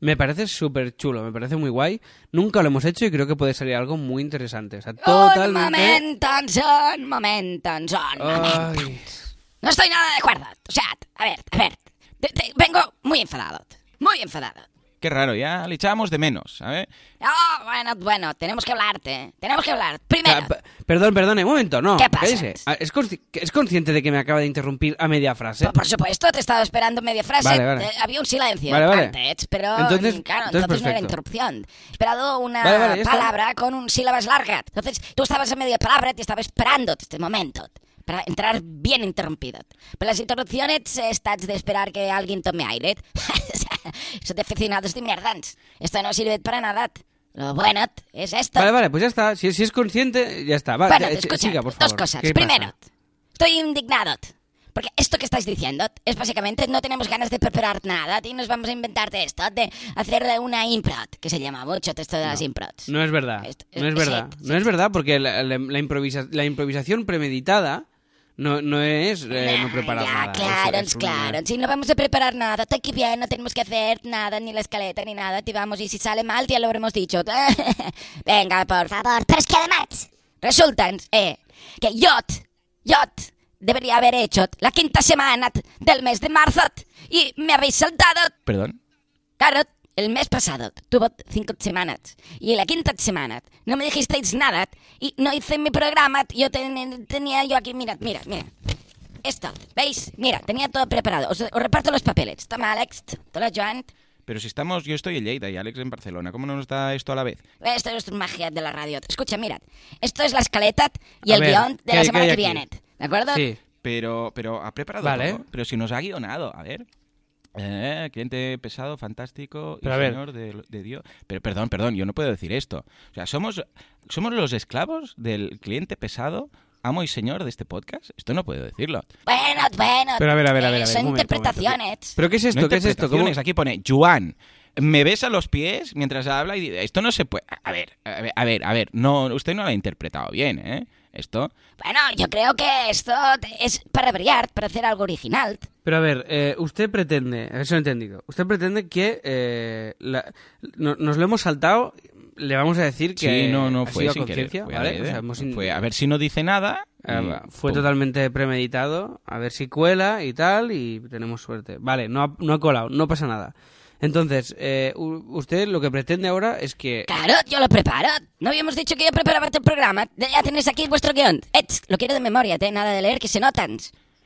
Me parece súper chulo, me parece muy guay. Nunca lo hemos hecho y creo que puede salir algo muy interesante. O sea, totalmente... un momento, un. No estoy nada de acuerdo. O sea, a ver, a ver. Te- te- vengo muy enfadado. Muy enfadado. Qué raro, ya le echábamos de menos, ¿sabes? Ah, bueno, bueno, tenemos que hablarte. Tenemos que hablar. Primero, Ah, perdón, perdón, un momento, no. ¿Qué pasa? cállese. Ah, ¿Es, consci- ¿Es consciente de que me acaba de interrumpir a media frase? por, por supuesto, te estaba esperando media frase. Vale, vale. Eh, había un silencio Vale, vale. antes, pero Entonces- claro, entonces entonces, no era interrupción. He esperado una palabra con un sílabas largas. Entonces, tú estabas a media palabra y te estaba esperando este momento para entrar bien interrumpido. Pero las interrupciones eh, estás de esperar que alguien tome aire. [LAUGHS] Son de aficionados de mierdas. Esto no sirve para nada. Lo bueno es esto. Vale, vale, pues ya está. Si, si es consciente, ya está. Vale, Bueno, ya, eh, escucha, siga, por dos favor. cosas. ¿Qué Primero, pasa? estoy indignado. Porque esto que estáis diciendo es básicamente no tenemos ganas de preparar nada y nos vamos a inventar de esto, de hacer una improv, que se llama mucho esto de las improvs. No es verdad. Esto- No es sí, verdad. sí, No es verdad porque la, la- la improvisa- la improvisación premeditada no, no es eh, no Ah, preparar ya, nada. Claro, Es- es una- claro. Si no vamos a preparar nada, está aquí bien, no tenemos que hacer nada, ni la escaleta, ni nada. Te vamos, y si sale mal, ya lo habremos dicho. [LAUGHS] Venga, por favor. Pero es que además, resulta eh, que yo, yo debería haber hecho la quinta semana del mes de marzo y me habéis saltado. Perdón. Claro, el mes pasado tuvo cinco semanas y en la quinta semana no me dijisteis nada y no hice mi programa. Yo ten- tenía yo aquí, mirad, mirad, mirad. Esto, ¿veis? Mira, tenía todo preparado. Os, os reparto los papeles. Toma, Alex. Toma, Joan. Pero si estamos, yo estoy en Lleida y Alex en Barcelona, ¿cómo no nos da esto a la vez? Esto es magia de la radio. Escucha, mirad. Esto es la escaleta y A el ver, guion de ¿qué la hay- semana que viene. ¿De acuerdo? Sí. Pero, pero ha preparado Vale. todo. Pero si nos ha guionado, a ver. Eh, cliente pesado, fantástico y señor de, de Dios. Pero perdón, perdón, yo no puedo decir esto. O sea, somos, somos los esclavos del cliente pesado, amo y señor de este podcast. Esto no puedo decirlo. Bueno, bueno. Pero a ver, a ver, a eh, ver. a ver, Son momento, momento. interpretaciones. ¿Pero qué es esto? No ¿Qué es esto? ¿Cómo- Aquí pone, Juan, me besa los pies mientras habla y dice, esto no se puede... A ver, a ver, a ver, a ver, no, usted no lo ha interpretado bien, ¿eh? Esto... Bueno, yo creo que esto es para brillar, para hacer algo original. Pero a ver, eh, usted pretende, a ver si lo he entendido, usted pretende que eh, la- no- nos lo hemos saltado, le vamos a decir que sí, no, no ha fue sido sin querer, fue ¿vale? adrede. O sea, hemos in- Fue a ver si no dice nada. y fue pum. totalmente premeditado, a ver si cuela y tal, y tenemos suerte. Vale, no ha, no ha colado, no pasa nada. Entonces, eh, u- usted lo que pretende ahora es que... Claro, yo lo preparo. No habíamos dicho que yo preparaba el programa. Ya tenéis aquí vuestro guion. Ets, lo quiero de memoria, ¿eh? nada de leer, que se notan.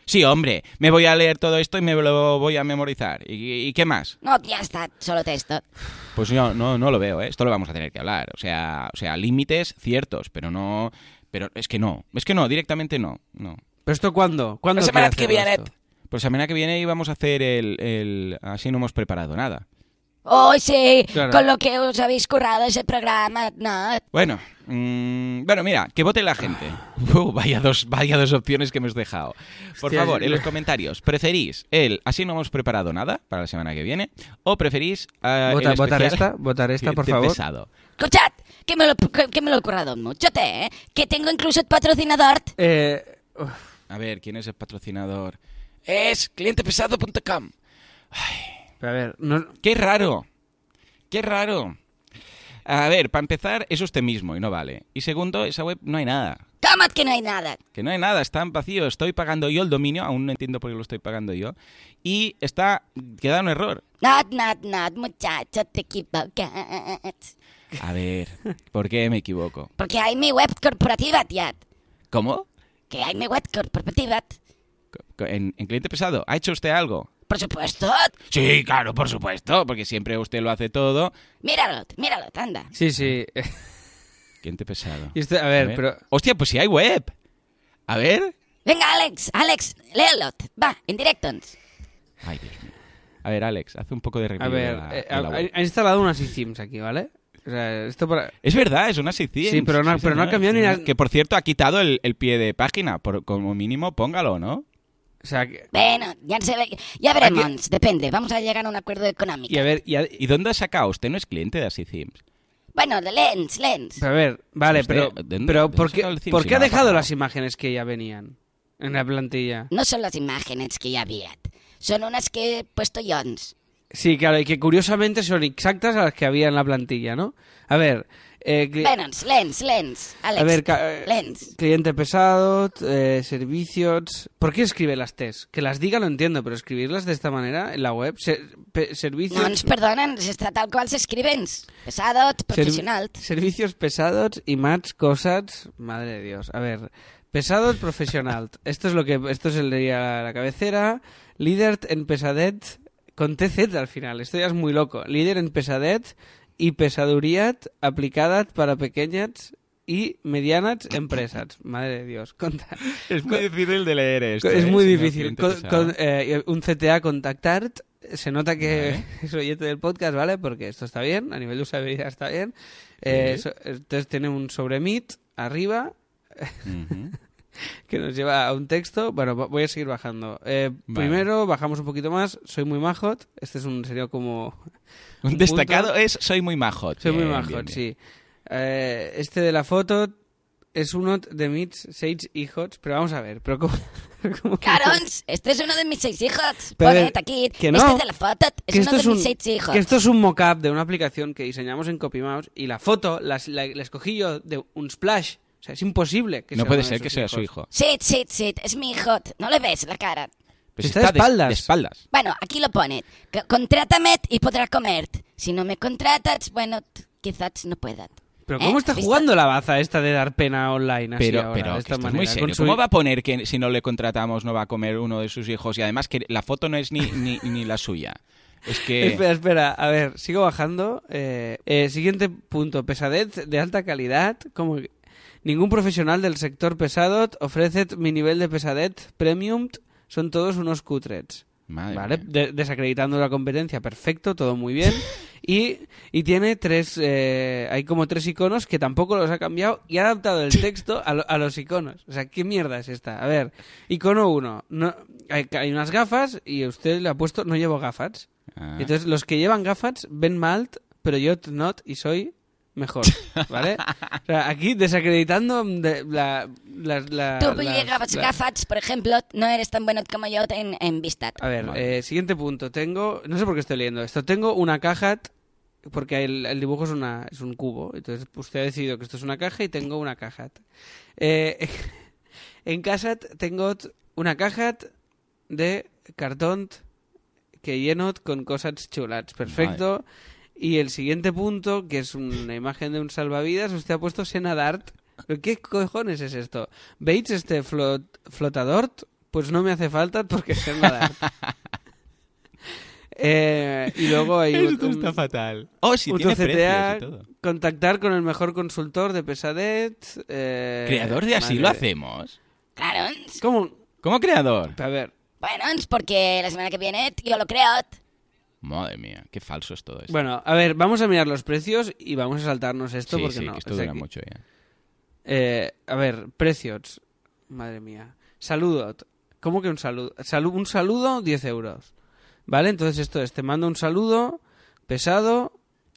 Sí, hombre, me voy a leer todo esto y me lo voy a memorizar. ¿Y, y qué más? No, ya está, solo texto. Pues yo no, no lo veo, ¿eh? Esto lo vamos a tener que hablar. O sea, o sea, límites ciertos, pero no... Pero es que no, es que no, directamente no, no. ¿Pero esto cuándo? ¿Cuándo La semana que viene. Pues la semana que viene íbamos a hacer el, el... Así no hemos preparado nada. Oh, sí, Claro. con lo que os habéis currado ese programa. No, Bueno, mm, bueno, mira, que vote la gente. [LAUGHS] Uh, vaya, dos, vaya dos opciones que hemos dejado. Por Hostia, favor, sí. en los comentarios, ¿preferís el así no hemos preparado nada para la semana que viene? ¿O preferís eh, Vota- el votar esta, votar esta, [LAUGHS] por favor. pesado? escuchad, que me lo, que, me lo he currado mucho, ¿eh? Que tengo incluso el patrocinador. Eh, A ver, ¿quién es el patrocinador? Es clientepesado.com. pero a ver, no- ¡Qué raro! ¡Qué raro! A ver, para empezar, es usted mismo y no vale. Y segundo, esa web no hay nada. ¿Cómo que no hay nada? Que no hay nada, está en vacío. Estoy pagando yo el dominio, aún no entiendo por qué lo estoy pagando yo. Y está, queda un error. Not, not, not, muchacho, te equivocas. A ver, ¿por qué me equivoco? Porque hay mi web corporativa, tía. ¿Cómo? Que hay mi web corporativa. ¿En, en cliente pesado? ¿Ha hecho usted algo? Por supuesto. Sí, claro, por supuesto, porque siempre usted lo hace todo. Míralo, míralo, anda. sí, sí. Cliente pesado. Y a ver, pero Hostia, pues si hay web. A ver. Venga, Alex, Alex, léelo. Va, en directo. Ay, Dios mío. A ver, Alex, hace un poco de A review ver, de la- eh, instalado unas eSIMs aquí, ¿vale? O sea, esto para... Es verdad, es una 600. Sí, pero no- pero no ha señor. cambiado ni la- Que por cierto ha quitado el, el pie de página. Por, como mínimo, póngalo, ¿no? O sea, que- Bueno, ya se ve, ya veremos, depende, vamos a llegar a un acuerdo económico. y a ver, y a- ¿Y dónde ha sacado? Usted no es cliente de Así Sims. Bueno, de Lens, Lens. pero a ver, vale, Usted, pero, ¿de dónde- pero ¿por qué, ¿por si qué ha dejado las imágenes que ya venían en la plantilla? No son las imágenes que ya había, son unas que he puesto yo. Sí, claro, y que curiosamente son exactas a las que había en la plantilla, ¿no? A ver, eh, Lens, Lens, Lens, Alex, a ver, ca- eh, Lens. cliente pesado, eh, servicios... ¿Por qué escribe las T's? Que las diga lo entiendo, pero escribirlas de esta manera en la web, se- pe- servicios... No ens perdonen, està tal qual s'escriben. Pesado, Serv- professional. servicios pesados y más cosas. Madre de Dios. A ver, pesados profesional. [LAUGHS] Esto es lo que esto sería la cabecera. Líder en pesadet con TZ al final. Esto ya es muy loco. Líder en pesadet y pesaduriat aplicada para pequeñas y medianas empresas. Madre de Dios. Conta- [LAUGHS] Es muy difícil de leer esto. es ¿eh, muy difícil. Con- con, eh, un CTA contactar. Se nota que [LAUGHS] es oyente del podcast, ¿vale? Porque esto está bien, a nivel de usabilidad está bien. Eh, Sí. so- entonces tiene un sobre Meet arriba. Ujú. [LAUGHS] que nos lleva a un texto. Bueno, vo- voy a seguir bajando. Eh, Vale. Primero, bajamos un poquito más. Soy muy majot. Este es un sería como... [LAUGHS] Un Un destacado punto. es soy muy majo. Soy muy majot, bien, bien. sí. Eh, este de la foto es uno de mis seis hijos. Pero vamos a ver, pero ¿cómo? [LAUGHS] cómo- Carons, este es uno de mis seis hijos. Pero, Poned aquí. que no. Este de la foto es uno de mis seis hijos. que esto es un mock-up de una aplicación que diseñamos en CopyMouse y la foto las- la, la escogí yo de un splash. O sea, es imposible que No sea puede uno de ser que sus sea su hijos. hijo. Sí, sí, sí, es mi hijo. ¿No le ves la cara? Pues Está de de- espaldas. De espaldas. Bueno, aquí lo pone. C- Contrátame y podrás comer. Si no me contratas, bueno, t- quizás no puedas. Pero ¿Eh? ¿cómo está ¿Visto? jugando la baza esta de dar pena online así Pero, ahora, pero de que esta esto es muy serio. con su- ¿Cómo va a poner que si no le contratamos no va a comer uno de sus hijos? Y además que la foto no es ni, ni, ni la suya. Es que... [LAUGHS] Espera, espera, a ver, sigo bajando. Eh, eh, siguiente punto, pesadez de alta calidad. Como que ningún profesional del sector pesado ofrece mi nivel de pesadez premium. Son todos unos cutrets. Madre ¿Vale? De- desacreditando la competencia, perfecto, todo muy bien. [LAUGHS] Y, y tiene tres, eh, hay como tres iconos que tampoco los ha cambiado y ha adaptado el texto a, lo- a los iconos. O sea, ¿qué mierda es esta? A ver, icono 1, no, hay, hay unas gafas y usted le ha puesto no llevo gafas. Ah. Entonces, los que llevan gafas ven mal, pero yo not y soy mejor, ¿vale? O sea, aquí desacreditando de- la, las- la- Tú llevas la- gafas, por ejemplo, no eres tan bueno como yo en, en Vistat. A ver, Vale. eh, siguiente punto. Tengo, no sé por qué estoy leyendo esto. Tengo una caja, porque el, el dibujo es, una, es un cubo. Entonces usted ha decidido que esto es una caja y tengo una caja. Eh, [LAUGHS] en casa tengo una caja de cartón que lleno con cosas chulas. Perfecto. Y el siguiente punto, que es una imagen de un salvavidas, usted ha puesto Sena Dart. ¿Pero qué cojones es esto? ¿Veis este flot, flotador? Pues no me hace falta porque es Sena Dart. [LAUGHS] Eh, y luego hay un, Esto está un- fatal. Oh, sí, un tiene CTA, y todo. contactar con el mejor consultor de pesadet. eh, ¿Creador de así lo hacemos? Claro. ¿Cómo? ¿Cómo creador? A ver, Bueno, porque la semana que viene yo lo creo. Madre mía, qué falso es todo esto. bueno, a ver, vamos a mirar los precios y vamos a saltarnos esto sí, porque sí, no. que esto o sea, dura que- mucho ya. Eh, a ver, precios. Madre mía. Saludo. ¿Cómo que un saludo? Salu- un saludo, 10 euros. ¿Vale? Entonces esto es, te mando un saludo pesado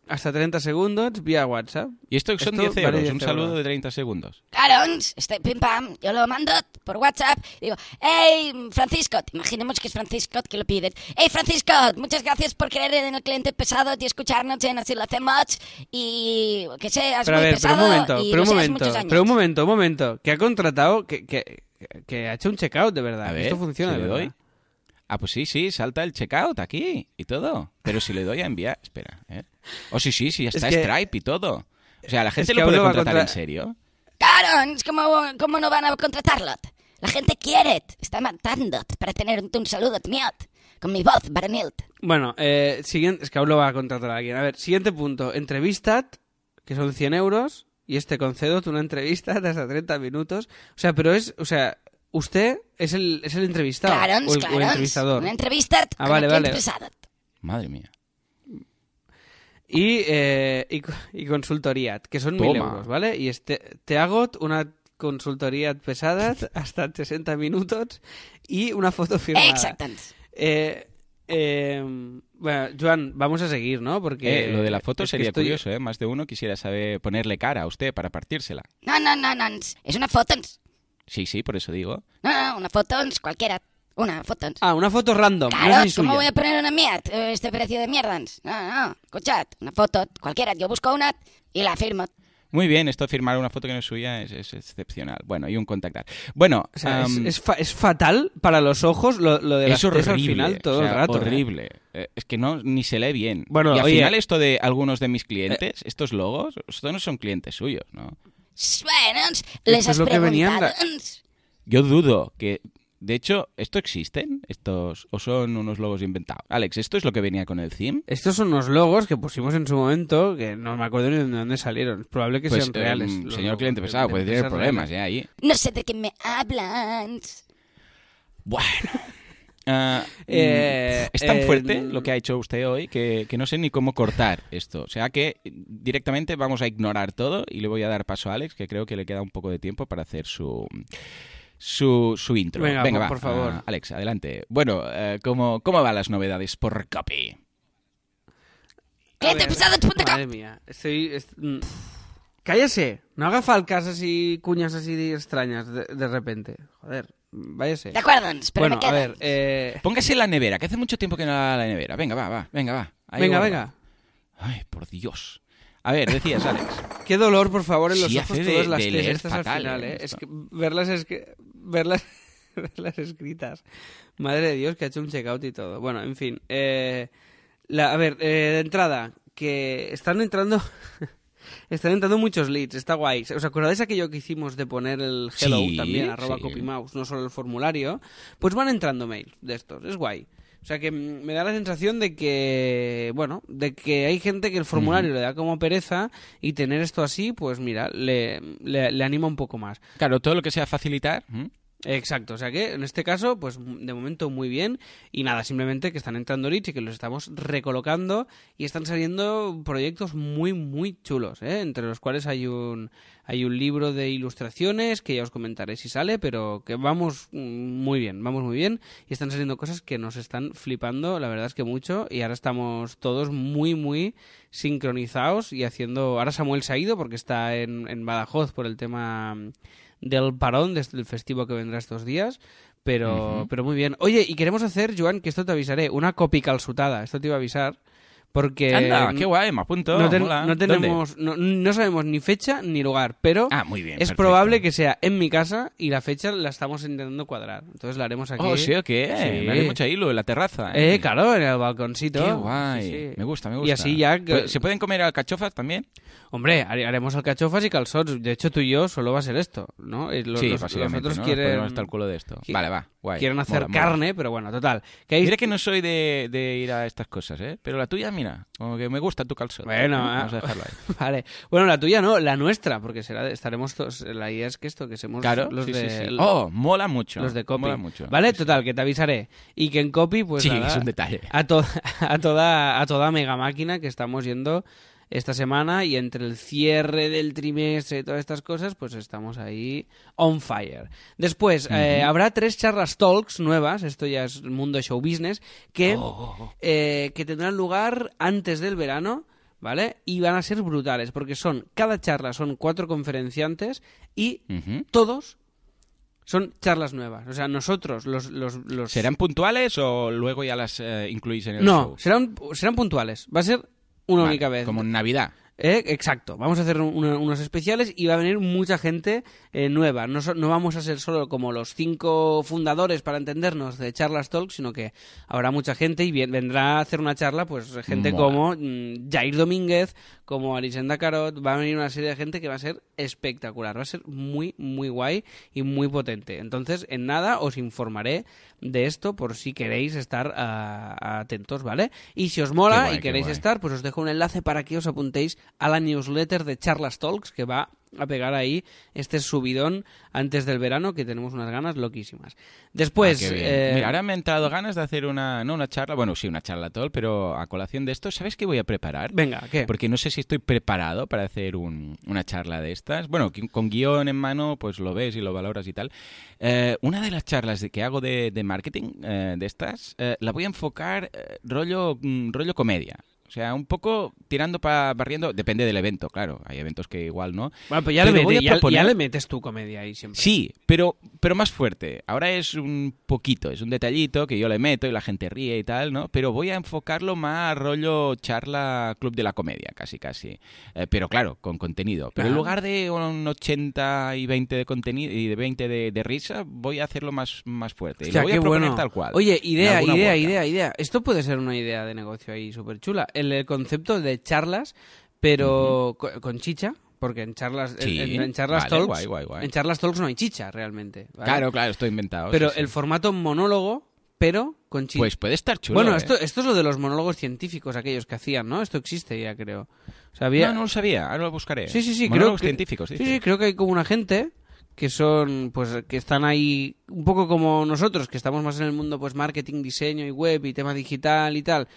hasta 30 segundos vía WhatsApp. Y esto son Esto 10 vale euros, 10 un saludo euros. de 30 segundos. Claro, este pim pam, yo lo mando por WhatsApp. Digo, hey, Francisco, imaginemos que es Francisco que lo pide. Hey, Francisco, muchas gracias por creer en el cliente pesado y escucharnos en Así lo hacemos. Y que seas Pero a muy ver, pero pesado un momento, y pero lo un seas momento, muchos años. pero un momento, un momento. Que ha contratado, que, que, que ha hecho un checkout de verdad. A ver, esto funciona si de verdad. doy. Ah, pues sí, sí, salta el checkout aquí y todo. Pero si le doy a enviar, espera, ¿eh? Oh, sí, sí, sí, ya Es está que- Stripe y todo. O sea, ¿la gente que lo puede a contratar contra- en serio? Claro, es como, ¿cómo no van a contratarlo? La gente quiere, está matando para tener un, saludo mío con mi voz varonil. Bueno, eh, siguiente, es que aún lo va a contratar alguien. A ver, siguiente punto. Entrevista, que son 100 euros, y este concedo una entrevista de hasta 30 minutos. O sea, pero es, o sea, usted es el, es el entrevistado. Claro, o, el, o el entrevistador. Una entrevista Ah, vale, vale. Madre mía. Y, eh, y, y consultoría, que son mil Toma. euros, ¿vale? Y este, te hago una consultoría pesada [LAUGHS] hasta 60 minutos y una foto firmada. Exactamente. Eh, eh, bueno, Joan, vamos a seguir, ¿no? Porque Eh, lo de la foto sería estoy- curioso, ¿eh? Más de uno quisiera saber ponerle cara a usted para partírsela. No, no, no, no. Es una foto. Sí, sí, por eso digo. No, no, una foto cualquiera. Una foto. Ah, una foto random, no Claro, es ni ¿cómo suya. voy a poner una mía? eh, Este precio de mierda. No, no, escuchad, una foto cualquiera. Yo busco una y la firmo. Muy bien, esto de firmar una foto que no es suya es, es excepcional. Bueno, y un contactar. Bueno, O sea, es- es, fa- es fatal para los ojos lo, lo de las es horrible. al final todo o sea, el rato. ¿eh? Horrible. Eh, es que no ni se lee bien. Bueno, y al oye- final esto de algunos de mis clientes, estos logos, estos no son clientes suyos, ¿no? Bueno, les Esto has es lo que venían preguntado. Yo dudo que... De hecho, ¿esto existen? ¿Estos o son unos logos inventados? Alex, ¿esto es lo que venía con el theme? Estos son unos logos que pusimos en su momento que no me acuerdo ni de dónde salieron. Es probable que Pues, sean reales. em, los señor logos cliente pesado, de puede tener problemas, reales. ¿eh? Ahí. No sé de qué me hablan. Bueno. Ah, Eh, es tan eh, fuerte lo que ha hecho usted hoy que, que no sé ni cómo cortar esto. O sea que directamente vamos a ignorar todo y le voy a dar paso a Alex, que creo que le queda un poco de tiempo para hacer su, su, su intro. Venga, Venga, por- va, por favor. ah, Alex, adelante. Bueno, eh, ¿cómo, ¿cómo van las novedades por copy? Ver. Madre mía, estoy... est- mm. Cállese, no haga falcas así, cuñas así de extrañas de, de repente. Joder, váyase. De acuerdo, però Bueno, me a ver, eh... Póngase en la nevera, que hace mucho tiempo que no va a la nevera. Venga, va, va, venga, va. Ahí Venga, guarda. venga. Ay, por Dios. A ver, decías, Alex. [LAUGHS] Qué dolor, por favor, en los Sí, ojos hace de- todas las de leer estas fatal, al final, eh, ¿eh? Es esto. que verlas, es que... verlas... [LAUGHS] verlas escritas. Madre de Dios, que ha hecho un checkout y todo. Bueno, en fin. Eh, la- a ver, eh, de entrada, que están entrando... [LAUGHS] Están entrando muchos leads, está guay. ¿Os acordáis aquello que hicimos de poner el hello Sí, también, arroba sí. copymouse, no solo el formulario? Pues van entrando mails de estos, es guay. O sea que mm, me da la sensación de que, bueno, de que hay gente que el formulario le da como pereza y tener esto así, pues mira, le, le, le anima un poco más. Claro, todo lo que sea facilitar. Exacto, o sea que en este caso, pues de momento muy bien. Y nada, simplemente que están entrando leads y que los estamos recolocando y están saliendo proyectos muy muy chulos, ¿eh? entre los cuales hay un hay un libro de ilustraciones que ya os comentaré si sale, pero que vamos mm, muy bien, vamos muy bien. Y están saliendo cosas que nos están flipando, la verdad es que mucho. Y ahora estamos todos muy muy sincronizados y haciendo, ahora Samuel se ha ido porque está en, en Badajoz por el tema del parón desde el festivo que vendrá estos días. Pero, pero muy bien. Oye, y queremos hacer, Joan, que esto te avisaré, una copy calzutada. Esto te iba a avisar. Porque. Anda, qué guay, me apunto. No, ten- no tenemos. No, no sabemos ni fecha ni lugar, pero Ah, muy bien. es perfecto. probable que sea en mi casa y la fecha la estamos intentando cuadrar. Entonces la haremos aquí. Oh, sí, o qué. Sí. Me mucha hilo en la terraza. Eh, claro, en el balconcito. Qué guay. Sí, sí. Me gusta, me gusta. Y así ya. Pues, ¿Se pueden comer alcachofas también? Hombre, har- haremos alcachofas y calzots. De hecho, tú y yo solo va a ser esto, ¿no? Eh, Los, sí, los- los otros ¿no? Quieren, estar el culo de esto. Vale, va. Guay. quieren hacer Mola, mola. carne, pero bueno, total. Que hay- Mira que no soy de, de ir a estas cosas, ¿eh? Pero la tuya, mira, como que me gusta tu calzón. Bueno, ¿eh? ah, vamos a dejarlo ahí. [LAUGHS] Vale. Bueno, la tuya no, la nuestra, porque será estaremos todos. La idea es que esto, que seamos Claro, los sí, de. sí, sí. Oh, mola mucho. los de copy. Mola mucho. Vale, total, que te avisaré. Y que en copy, pues. sí, nada, es un detalle. a, to- [LAUGHS] a toda a toda mega máquina que estamos yendo esta semana y entre el cierre del trimestre y todas estas cosas, pues estamos ahí on fire. Después, eh, habrá tres charlas talks nuevas, esto ya es el mundo show business, que, Oh, eh, que tendrán lugar antes del verano. ¿Vale? Y van a ser brutales, porque son, cada charla son cuatro conferenciantes y todos son charlas nuevas. O sea, nosotros, los... los, los... ¿Serán puntuales o luego ya las eh, incluís en el No, show? serán, serán puntuales. Va a ser una Vale, única vez. Como en Navidad. Eh, exacto, vamos a hacer un- una- unos especiales y va a venir mucha gente eh, nueva. No, so- no vamos a ser solo como los cinco fundadores para entendernos de Charlas Talk, sino que habrá mucha gente y bien- vendrá a hacer una charla, pues gente Mola. como mm, Jair Domínguez, como Arisenda Carot, va a venir una serie de gente que va a ser espectacular, va a ser muy, muy guay y muy potente. Entonces, en nada os informaré de esto por si queréis estar ah, atentos, ¿vale? Y si os mola guay, y queréis estar, pues os dejo un enlace para que os apuntéis a la newsletter de Charlas Talks que va a pegar ahí este subidón antes del verano que tenemos unas ganas loquísimas. Después, Ah, eh, Mira, ahora me han entrado ganas de hacer una, no una charla, bueno, sí, una charla todo, pero a colación de esto, ¿sabes qué voy a preparar? venga, ¿qué? Porque no sé si estoy preparado para hacer un- una charla de estas. Bueno, con guion en mano, pues lo ves y lo valoras y tal. Eh, una de las charlas que hago de, de marketing eh, de estas, la voy a enfocar rollo, mm, rollo comedia. O sea, un poco tirando para barriendo, depende del evento, claro. Hay eventos que igual no. Bueno, pues ya, le pero voy metes, a ya- proponer- ya le metes tu comedia ahí siempre. Sí, pero, pero más fuerte. Ahora es un poquito, es un detallito que yo le meto y la gente ríe y tal, ¿no? Pero voy a enfocarlo más rollo charla club de la comedia, casi, casi. Eh, pero claro, con contenido. Pero en lugar de un 80 y 20 de contenido y de 20 de, de risa, voy a hacerlo más, más fuerte. y lo voy a proponer bueno. tal cual. Oye, idea, idea, vuelta. idea, idea. Esto puede ser una idea de negocio ahí súper chula. El, el concepto de charlas, pero co- con, chicha. Porque en charlas, en- Sí, en, en charlas vale, talks, guay, guay, guay. en charlas talks no hay chicha realmente. ¿vale? Claro, claro, estoy inventado. Pero sí, sí. el formato monólogo, pero con chicha. Pues puede estar chulo. bueno, ¿eh? esto, esto es lo de los monólogos científicos, aquellos que hacían, ¿no? Esto existe ya, creo. O sea, había... No, no lo sabía, ahora lo buscaré. Sí, sí, sí, creo Monólogos que... científicos, sí, dice. sí, creo que hay como una gente que son, pues, que están ahí un poco como nosotros, que estamos más en el mundo, pues, marketing, diseño y web y tema digital y tal,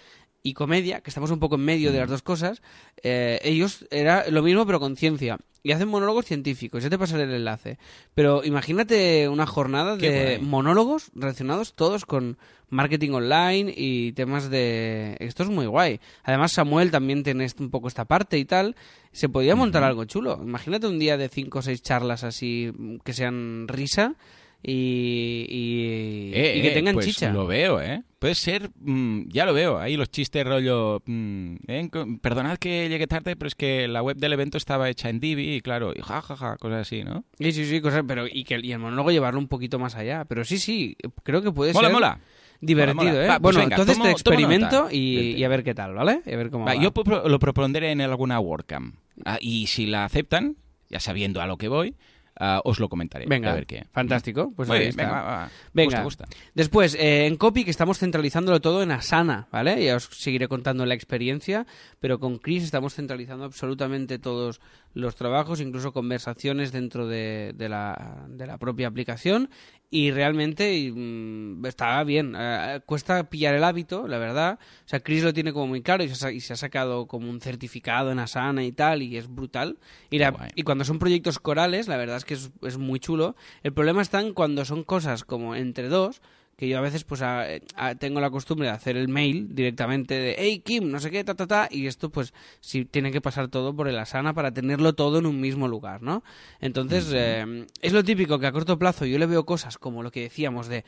y comedia, que estamos un poco en medio de las dos cosas, eh, ellos era lo mismo pero con ciencia. Y hacen monólogos científicos, ya te pasaré el enlace. Pero imagínate una jornada Qué de guay. monólogos relacionados todos con marketing online y temas de... Esto es muy guay. Además Samuel también tiene un poco esta parte y tal. Se podía montar algo chulo. Imagínate un día de cinco o seis charlas así mm, que sean risa y, y, Eh, y que eh, tengan pues chicha. Lo veo, ¿eh? Puede ser, mm, ya lo veo, ahí los chistes rollo, mm, eh, perdonad que llegue tarde, pero es que la web del evento estaba hecha en Divi y claro, y ja, ja, ja, cosas así, ¿no? Sí, sí, sí, cosas, pero y que y el monólogo llevarlo un poquito más allá. Pero sí, sí, creo que puede Mola, ser mola. divertido, Mola, mola. ¿eh? Va, pues bueno, venga, entonces tomo- te experimento y, a ver qué tal, ¿vale? Y a ver cómo Va, va. yo lo propondré en alguna WordCamp. Ah, y si la aceptan, ya sabiendo a lo que voy, ah, os lo comentaré. Venga, a ver qué. fantástico. Pues Muy ahí bien, está. venga, va, va. Venga. Gusta, gusta. Después, eh, en Copy, que estamos centralizándolo todo en Asana, ¿vale? Ya os seguiré contando la experiencia, pero con Chris estamos centralizando absolutamente todos los trabajos, incluso conversaciones dentro de, de la, de la propia aplicación. Y realmente y, mm, está bien. Eh, cuesta pillar el hábito, la verdad. O sea, Chris lo tiene como muy claro y se, ha, sa- y se ha sacado como un certificado en Asana y tal, y es brutal. Y, la- y cuando son proyectos corales, la verdad es que es, es muy chulo. El problema está en cuando son cosas como entre dos, que yo a veces pues a- a- tengo la costumbre de hacer el mail directamente de hey Kim, no sé qué, ta ta ta, y esto pues sí tiene que pasar todo por el Asana para tenerlo todo en un mismo lugar, ¿no? Entonces eh, es lo típico que a corto plazo yo le veo cosas como lo que decíamos de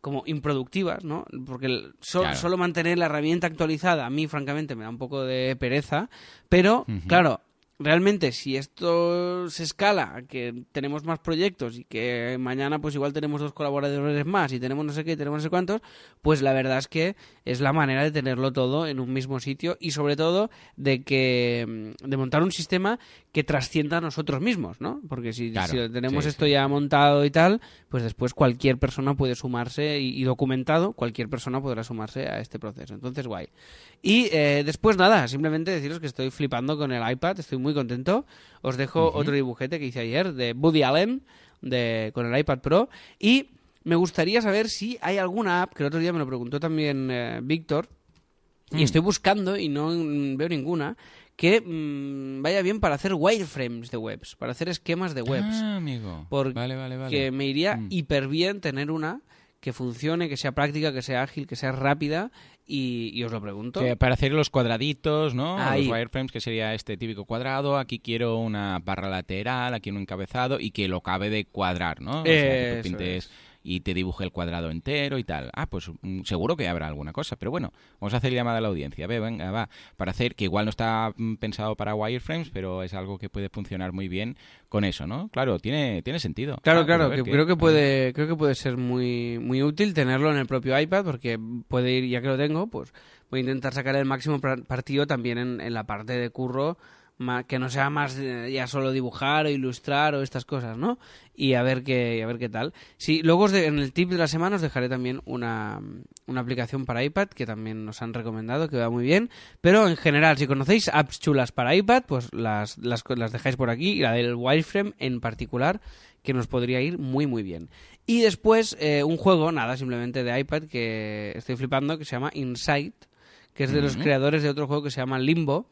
como improductivas, ¿no? Porque el- so- Claro. solo mantener la herramienta actualizada a mí francamente me da un poco de pereza, pero claro, realmente si esto se escala, que tenemos más proyectos y que mañana pues igual tenemos dos colaboradores más y tenemos no sé qué, y tenemos no sé cuántos, pues la verdad es que es la manera de tenerlo todo en un mismo sitio y sobre todo de que de montar un sistema que trascienda a nosotros mismos, ¿no? Porque si, Claro, si lo tenemos sí, esto sí. ya montado y tal, pues después cualquier persona puede sumarse y, y documentado, cualquier persona podrá sumarse a este proceso. Entonces, guay. Y eh, después nada, simplemente deciros que estoy flipando con el iPad, estoy muy contento. Os dejo otro dibujete que hice ayer de Woody Allen de, con el iPad Pro y me gustaría saber si hay alguna app, que el otro día me lo preguntó también eh, Víctor, y Mm. estoy buscando y no veo ninguna, que mm, vaya bien para hacer wireframes de webs, para hacer esquemas de webs. Ah, amigo. Porque vale, vale, vale. Que me iría Mm. hiper bien tener una que funcione, que sea práctica, que sea ágil, que sea rápida y, y os lo pregunto. Que para hacer los cuadraditos, ¿no? Ahí. Los wireframes, que sería este típico cuadrado. Aquí quiero una barra lateral, aquí un encabezado y que lo cabe de cuadrar, ¿no? O sea, que Eso tú pintes es. Y te dibuje el cuadrado entero y tal. Ah, pues mm, seguro que habrá alguna cosa. Pero bueno, vamos a hacer llamada a la audiencia. Ve, venga, va. Para hacer, que igual no está mm, pensado para wireframes, pero es algo que puede funcionar muy bien con eso, ¿no? Claro, tiene, tiene sentido. Claro, Ah, pues claro, ver que creo que puede, creo que puede ser muy, muy útil tenerlo en el propio iPad porque puede ir, ya que lo tengo, pues voy a intentar sacar el máximo partido también en, en la parte de curro, que no sea más eh, ya solo dibujar o ilustrar o estas cosas, ¿no? Y a ver qué, a ver qué tal. Sí, luego os de- en el tip de la semana os dejaré también una, una aplicación para iPad que también nos han recomendado, que va muy bien. Pero en general, si conocéis apps chulas para iPad, pues las, las, las dejáis por aquí y la del wireframe en particular que nos podría ir muy muy bien. Y después eh, un juego, nada, simplemente de iPad que estoy flipando, que se llama Insight, que es de los creadores de otro juego que se llama Limbo.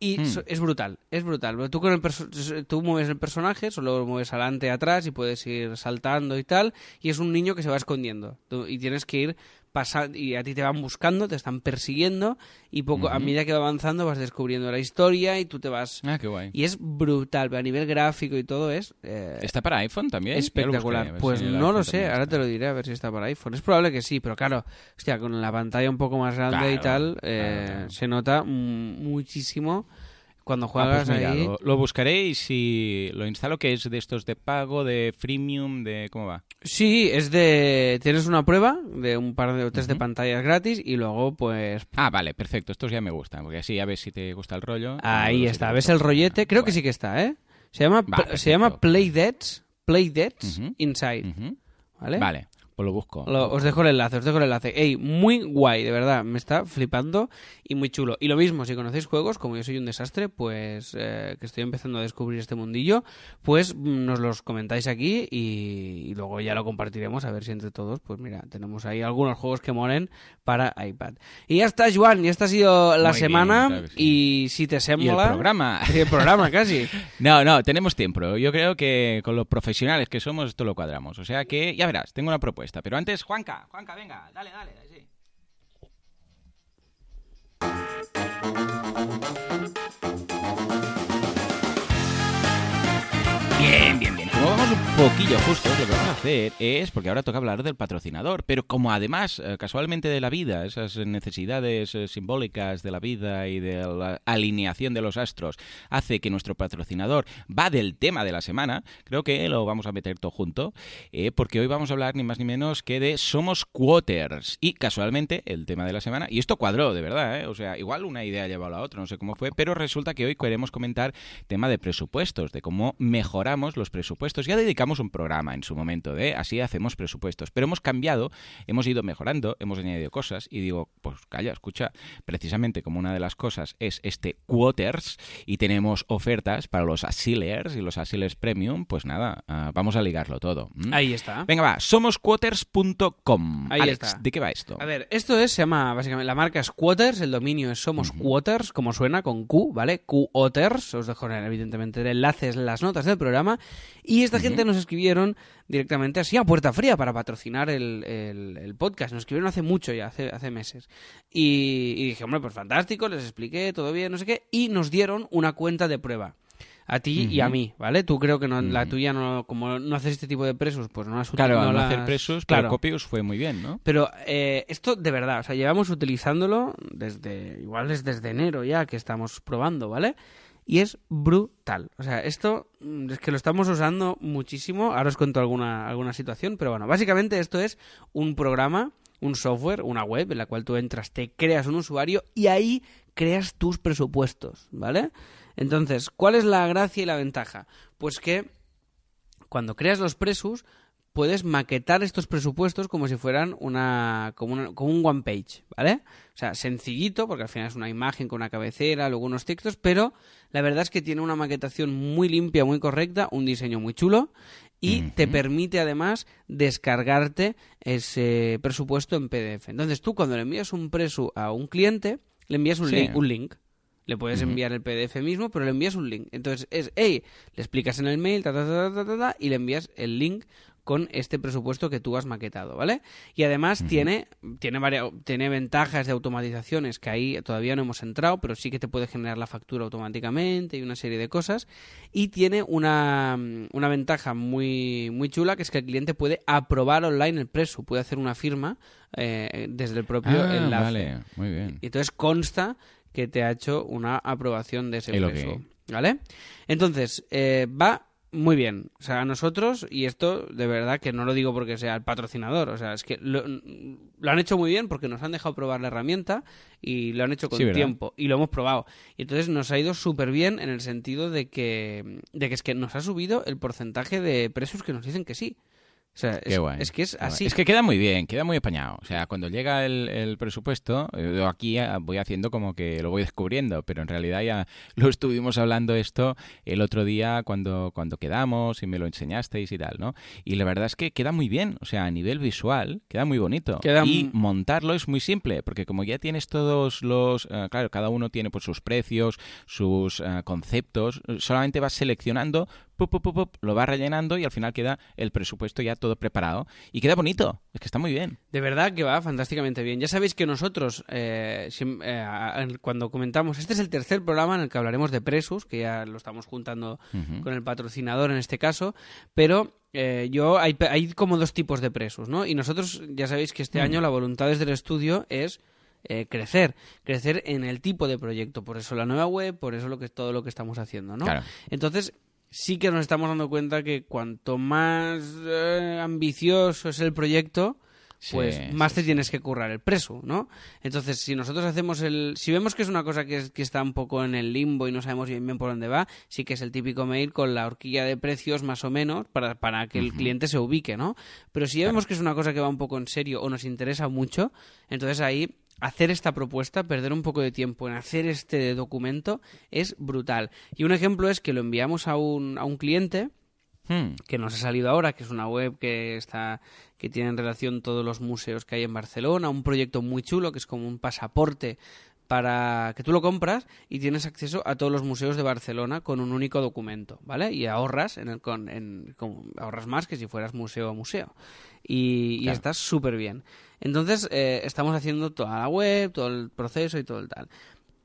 Y Mm. so- es brutal, es brutal. Tú, con el perso- tú mueves el personaje, solo mueves adelante, atrás y puedes ir saltando y tal. Y es un niño que se va escondiendo. Tú- y tienes que ir pasando, y a ti te van buscando, te están persiguiendo. Y poco, a medida que va avanzando vas descubriendo la historia y tú te vas... Ah, qué guay. Y es brutal, a nivel gráfico y todo es... eh, ¿Está para iPhone también? Espectacular. Pues si no lo sé, ahora está. te lo diré a ver si está para iPhone. Es probable que sí, pero claro, hostia, con la pantalla un poco más grande y tal, eh, claro. se nota muchísimo cuando Ah, juegas pues mira, ahí. lo, lo buscaré y si lo instalo, que es de estos de pago, de freemium, de... ¿Cómo va? Sí, es de... Tienes una prueba de un par de o tres de pantallas gratis y luego pues... Ah, vale, perfecto. Estos ya me gustan, porque así a ver si te gusta el rollo. Ahí si está, ¿ves el pues, rollete? Creo que sí que está, ¿eh? Se llama, Vale, se llama. Playdeads, Playdeads Ujú. Inside. ¿vale? Vale. Pues lo busco. Lo- os dejo el enlace, os dejo el enlace. Ey, muy guay, de verdad, me está flipando y muy chulo. Y lo mismo, si conocéis juegos, como yo soy un desastre, pues eh, que estoy empezando a descubrir este mundillo, pues mm, nos los comentáis aquí y, y luego ya lo compartiremos a ver si entre todos, pues mira, tenemos ahí algunos juegos que molen para iPad. Y ya está, Joan, y esta ha sido la Muy bien, semana claro que sí. y si te Y el sembla... programa. [LAUGHS] Y el programa, casi. [LAUGHS] No, no, tenemos tiempo. Yo creo que con los profesionales que somos esto lo cuadramos. O sea que, ya verás, tengo una propuesta. Pero antes, Juanca, Juanca, venga, dale, dale. sí. Bien, bien, bien. Como vamos un poquillo justos, lo que vamos a hacer es, porque ahora toca hablar del patrocinador, pero como además, eh, casualmente de la vida, esas necesidades eh, simbólicas de la vida y de la alineación de los astros, hace que nuestro patrocinador va del tema de la semana, creo que lo vamos a meter todo junto, eh, porque hoy vamos a hablar ni más ni menos que de Somos Quarters. Y casualmente, el tema de la semana, y esto cuadró, de verdad, o sea, igual una idea ha llevado a la otra, no sé cómo fue, pero resulta que hoy queremos comentar tema de presupuestos, de cómo mejoramos los presupuestos. Ya dedicamos un programa en su momento de así hacemos presupuestos, pero hemos cambiado, hemos ido mejorando, hemos añadido cosas y digo, pues calla, escucha, precisamente como una de las cosas es este Quarters y tenemos ofertas para los Asilers y los Asilers Premium, pues nada, ah, vamos a ligarlo todo. Ahí está. Venga, va, somosquarters.com. Ahí Alex, está. ¿de qué va esto? A ver, esto es, se llama básicamente, la marca es Quarters, el dominio es Somos Quarters, como suena, con Q, ¿vale? Quarters, os dejo evidentemente el enlace en las notas del programa. Y esta gente nos escribieron directamente así a puerta fría para patrocinar el, el- el podcast. Nos escribieron hace mucho ya, hace, hace meses. Y, y dije, hombre, pues fantástico, les expliqué, todo bien, no sé qué. Y nos dieron una cuenta de prueba. A ti y a mí, ¿vale? Tú creo que no, la Ujú. tuya no, como no haces este tipo de presos, pues no las Claro, no no las- hacer presos, Claro. pero Copius fue muy bien, ¿no? Pero eh, esto de verdad, o sea, llevamos utilizándolo desde, igual es desde enero ya que estamos probando, ¿vale? Y es brutal. O sea, esto mm, es que lo estamos usando muchísimo. Ahora os cuento alguna, alguna situación, pero bueno, básicamente esto es un programa, un software, una web en la cual tú entras, te creas un usuario y ahí creas tus presupuestos, ¿vale? Entonces, ¿cuál es la gracia y la ventaja? Pues que cuando creas los presus, puedes maquetar estos presupuestos como si fueran una como, una- como un one page, ¿vale? O sea, sencillito, porque al final es una imagen con una cabecera, luego unos textos, pero la verdad es que tiene una maquetación muy limpia, muy correcta, un diseño muy chulo y te permite además descargarte ese presupuesto en PDF. Entonces tú cuando le envías un presu a un cliente, le envías un, Sí. link, un link. Le puedes enviar el PDF mismo, pero le envías un link. Entonces es, hey, le explicas en el mail, ta, ta, ta, ta, ta, ta, y le envías el link con este presupuesto que tú has maquetado, ¿vale? Y además tiene, tiene, varia- tiene ventajas de automatizaciones que ahí todavía no hemos entrado, pero sí que te puede generar la factura automáticamente y una serie de cosas. Y tiene una, una ventaja muy, muy chula, que es que el cliente puede aprobar online el presu, puede hacer una firma eh, desde el propio Ah, enlace. vale, muy bien. Y entonces consta que te ha hecho una aprobación de ese preso. ok. ¿Vale? Entonces, eh, va muy bien. O sea, a nosotros, y esto de verdad que no lo digo porque sea el patrocinador, o sea, es que lo, lo han hecho muy bien porque nos han dejado probar la herramienta y lo han hecho con tiempo y lo hemos probado. Y entonces nos ha ido súper bien en el sentido de que, de que es que nos ha subido el porcentaje de presos que nos dicen que sí. O sea, Qué es, guay. es que es así. Es que queda muy bien, queda muy apañado. O sea, cuando llega el, el presupuesto, eh, yo aquí ah, voy haciendo como que lo voy descubriendo, pero en realidad ya lo estuvimos hablando esto el otro día cuando, cuando quedamos y me lo enseñasteis y tal, ¿no? Y la verdad es que queda muy bien, o sea, a nivel visual queda muy bonito. Queda y montarlo es muy simple, porque como ya tienes todos los, eh, claro, cada uno tiene pues sus precios, sus eh, conceptos, solamente vas seleccionando pup, pup, pup, lo vas rellenando y al final queda el presupuesto ya todo preparado. Y queda bonito, es que está muy bien. De verdad que va fantásticamente bien. Ya sabéis que nosotros, eh, eh, cuando comentamos, este es el tercer programa en el que hablaremos de Presus, que ya lo estamos juntando con el patrocinador en este caso, pero eh, yo hay, hay como dos tipos de Presus, ¿no? Y nosotros ya sabéis que Mm. este año la voluntad desde el estudio es eh, crecer, crecer en el tipo de proyecto, por eso la nueva web, por eso lo que todo lo que estamos haciendo, ¿no? Claro. Entonces, sí que nos estamos dando cuenta que cuanto más eh, ambicioso es el proyecto, pues Sí, más sí, te sí. tienes que currar el preso, ¿no? Entonces, si nosotros hacemos el... Si vemos que es una cosa que, es- que está un poco en el limbo y no sabemos bien, bien por dónde va, sí que es el típico mail con la horquilla de precios más o menos para, para que el cliente se ubique, ¿no? Pero si ya vemos que es una cosa que va un poco en serio o nos interesa mucho, entonces ahí hacer esta propuesta, perder un poco de tiempo en hacer este documento es brutal. Y un ejemplo es que lo enviamos a un, a un cliente Hmm. que nos ha salido ahora, que es una web que está que tiene en relación todos los museos que hay en Barcelona, un proyecto muy chulo que es como un pasaporte para que tú lo compras y tienes acceso a todos los museos de Barcelona con un único documento, ¿vale? Y ahorras en el con, en- con- ahorras más que si fueras museo a museo. Y, y Claro. está súper bien. Entonces, eh, estamos haciendo toda la web, todo el proceso y todo el tal.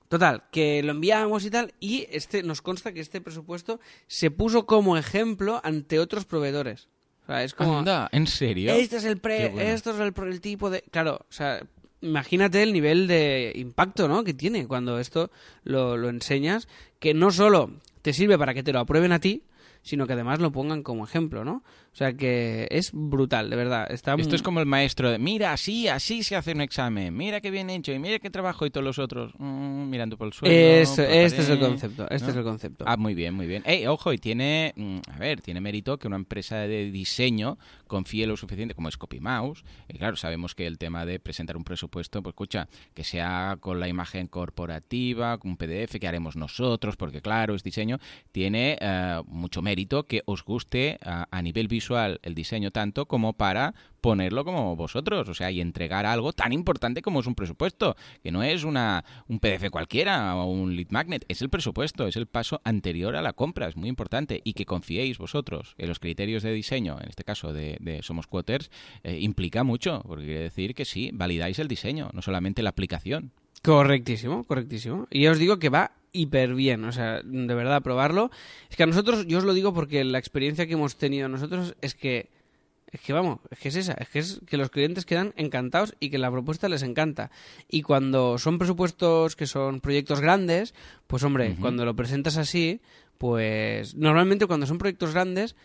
Total, que lo enviamos y tal, y este nos consta que este presupuesto se puso como ejemplo ante otros proveedores. O sea, es como... Anda, ¿en serio? Este es el pre, bueno. esto es el, el tipo de... Claro, o sea, imagínate el nivel de impacto, ¿no? Que tiene cuando esto lo, lo enseñas, que no solo te sirve para que te lo aprueben a ti, sino que además lo pongan como ejemplo, ¿no? O sea que es brutal, de verdad. Está Esto es como el maestro de, mira, así, así se hace un examen, mira qué bien hecho, y mira qué trabajo, y todos los otros mm, mirando por el suelo. Este es el concepto, este ¿no? es el concepto. Ah, muy bien, muy bien. Ey, ojo, y tiene, mm, a ver, tiene mérito que una empresa de diseño confíe lo suficiente, como es CopyMouse, y claro, sabemos que el tema de presentar un presupuesto, pues escucha, que sea con la imagen corporativa, con un PDF que haremos nosotros, porque claro, es diseño, tiene eh, mucho mérito que os guste a, a nivel visual el diseño tanto como para ponerlo como vosotros, o sea, y entregar algo tan importante como es un presupuesto, que no es una un PDF cualquiera o un lead magnet, es el presupuesto, es el paso anterior a la compra, es muy importante y que confiéis vosotros en los criterios de diseño, en este caso de, de Somos Quoters, eh, implica mucho, porque quiere decir que sí, validáis el diseño, no solamente la aplicación. Correctísimo, correctísimo. Y ya os digo que va hiper bien, o sea, de verdad, probarlo. Es que a nosotros, yo os lo digo porque la experiencia que hemos tenido nosotros es que, es que vamos, es que es esa, es que es que los clientes quedan encantados y que la propuesta les encanta. Y cuando son presupuestos que son proyectos grandes, pues hombre, cuando lo presentas así, pues normalmente cuando son proyectos grandes,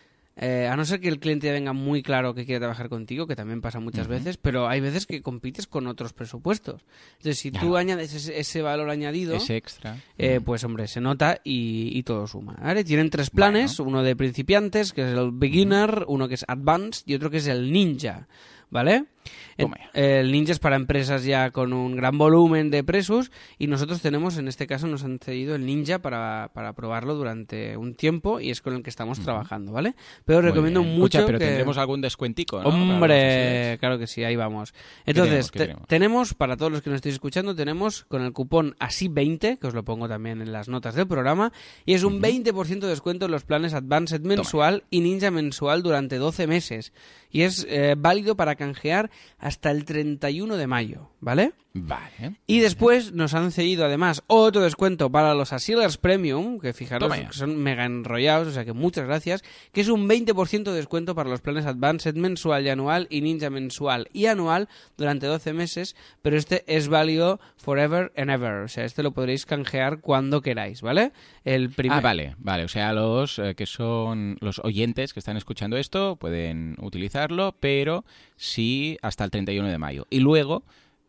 eh, a no ser que el cliente venga muy claro que quiere trabajar contigo, que también pasa muchas veces, pero hay veces que compites con otros presupuestos. Entonces, si tú añades ese, ese valor añadido, Ese extra. eh, pues hombre, se nota y, y todo suma. ¿vale? Tienen tres planes, uno de principiantes, que es el beginner, uno que es advanced y otro que es el ninja. ¿Vale? Toma El, ninja es para empresas ya con un gran volumen de presos y nosotros tenemos, en este caso, nos han cedido el ninja para, para probarlo durante un tiempo y es con el que estamos trabajando, ¿vale? Pero Muy recomiendo bien. mucho Escucha, pero que... tendremos algún descuentico, ¿no? Hombre, claro que sí, ahí vamos. Entonces, tenemos? ¿Qué te- tenemos? tenemos, para todos los que nos estéis escuchando, tenemos con el cupón ASI20, que os lo pongo también en las notas del programa, y es un 20% de descuento en los planes Advanced mensual y Ninja mensual durante 12 meses. Y es eh, válido para canjear hasta el 31 de mayo, ¿vale? Vale. Y después nos han cedido además otro descuento para los Asilers Premium, que fijaros que son mega enrollados, o sea que muchas gracias, que es un 20% de descuento para los planes Advanced mensual y anual y Ninja mensual y anual durante 12 meses, pero este es válido forever and ever, o sea, este lo podréis canjear cuando queráis, ¿vale? El primer... Ah, vale, vale. O sea, los eh, que son los oyentes que están escuchando esto pueden utilizarlo, pero sí hasta el 31 de mayo. Y luego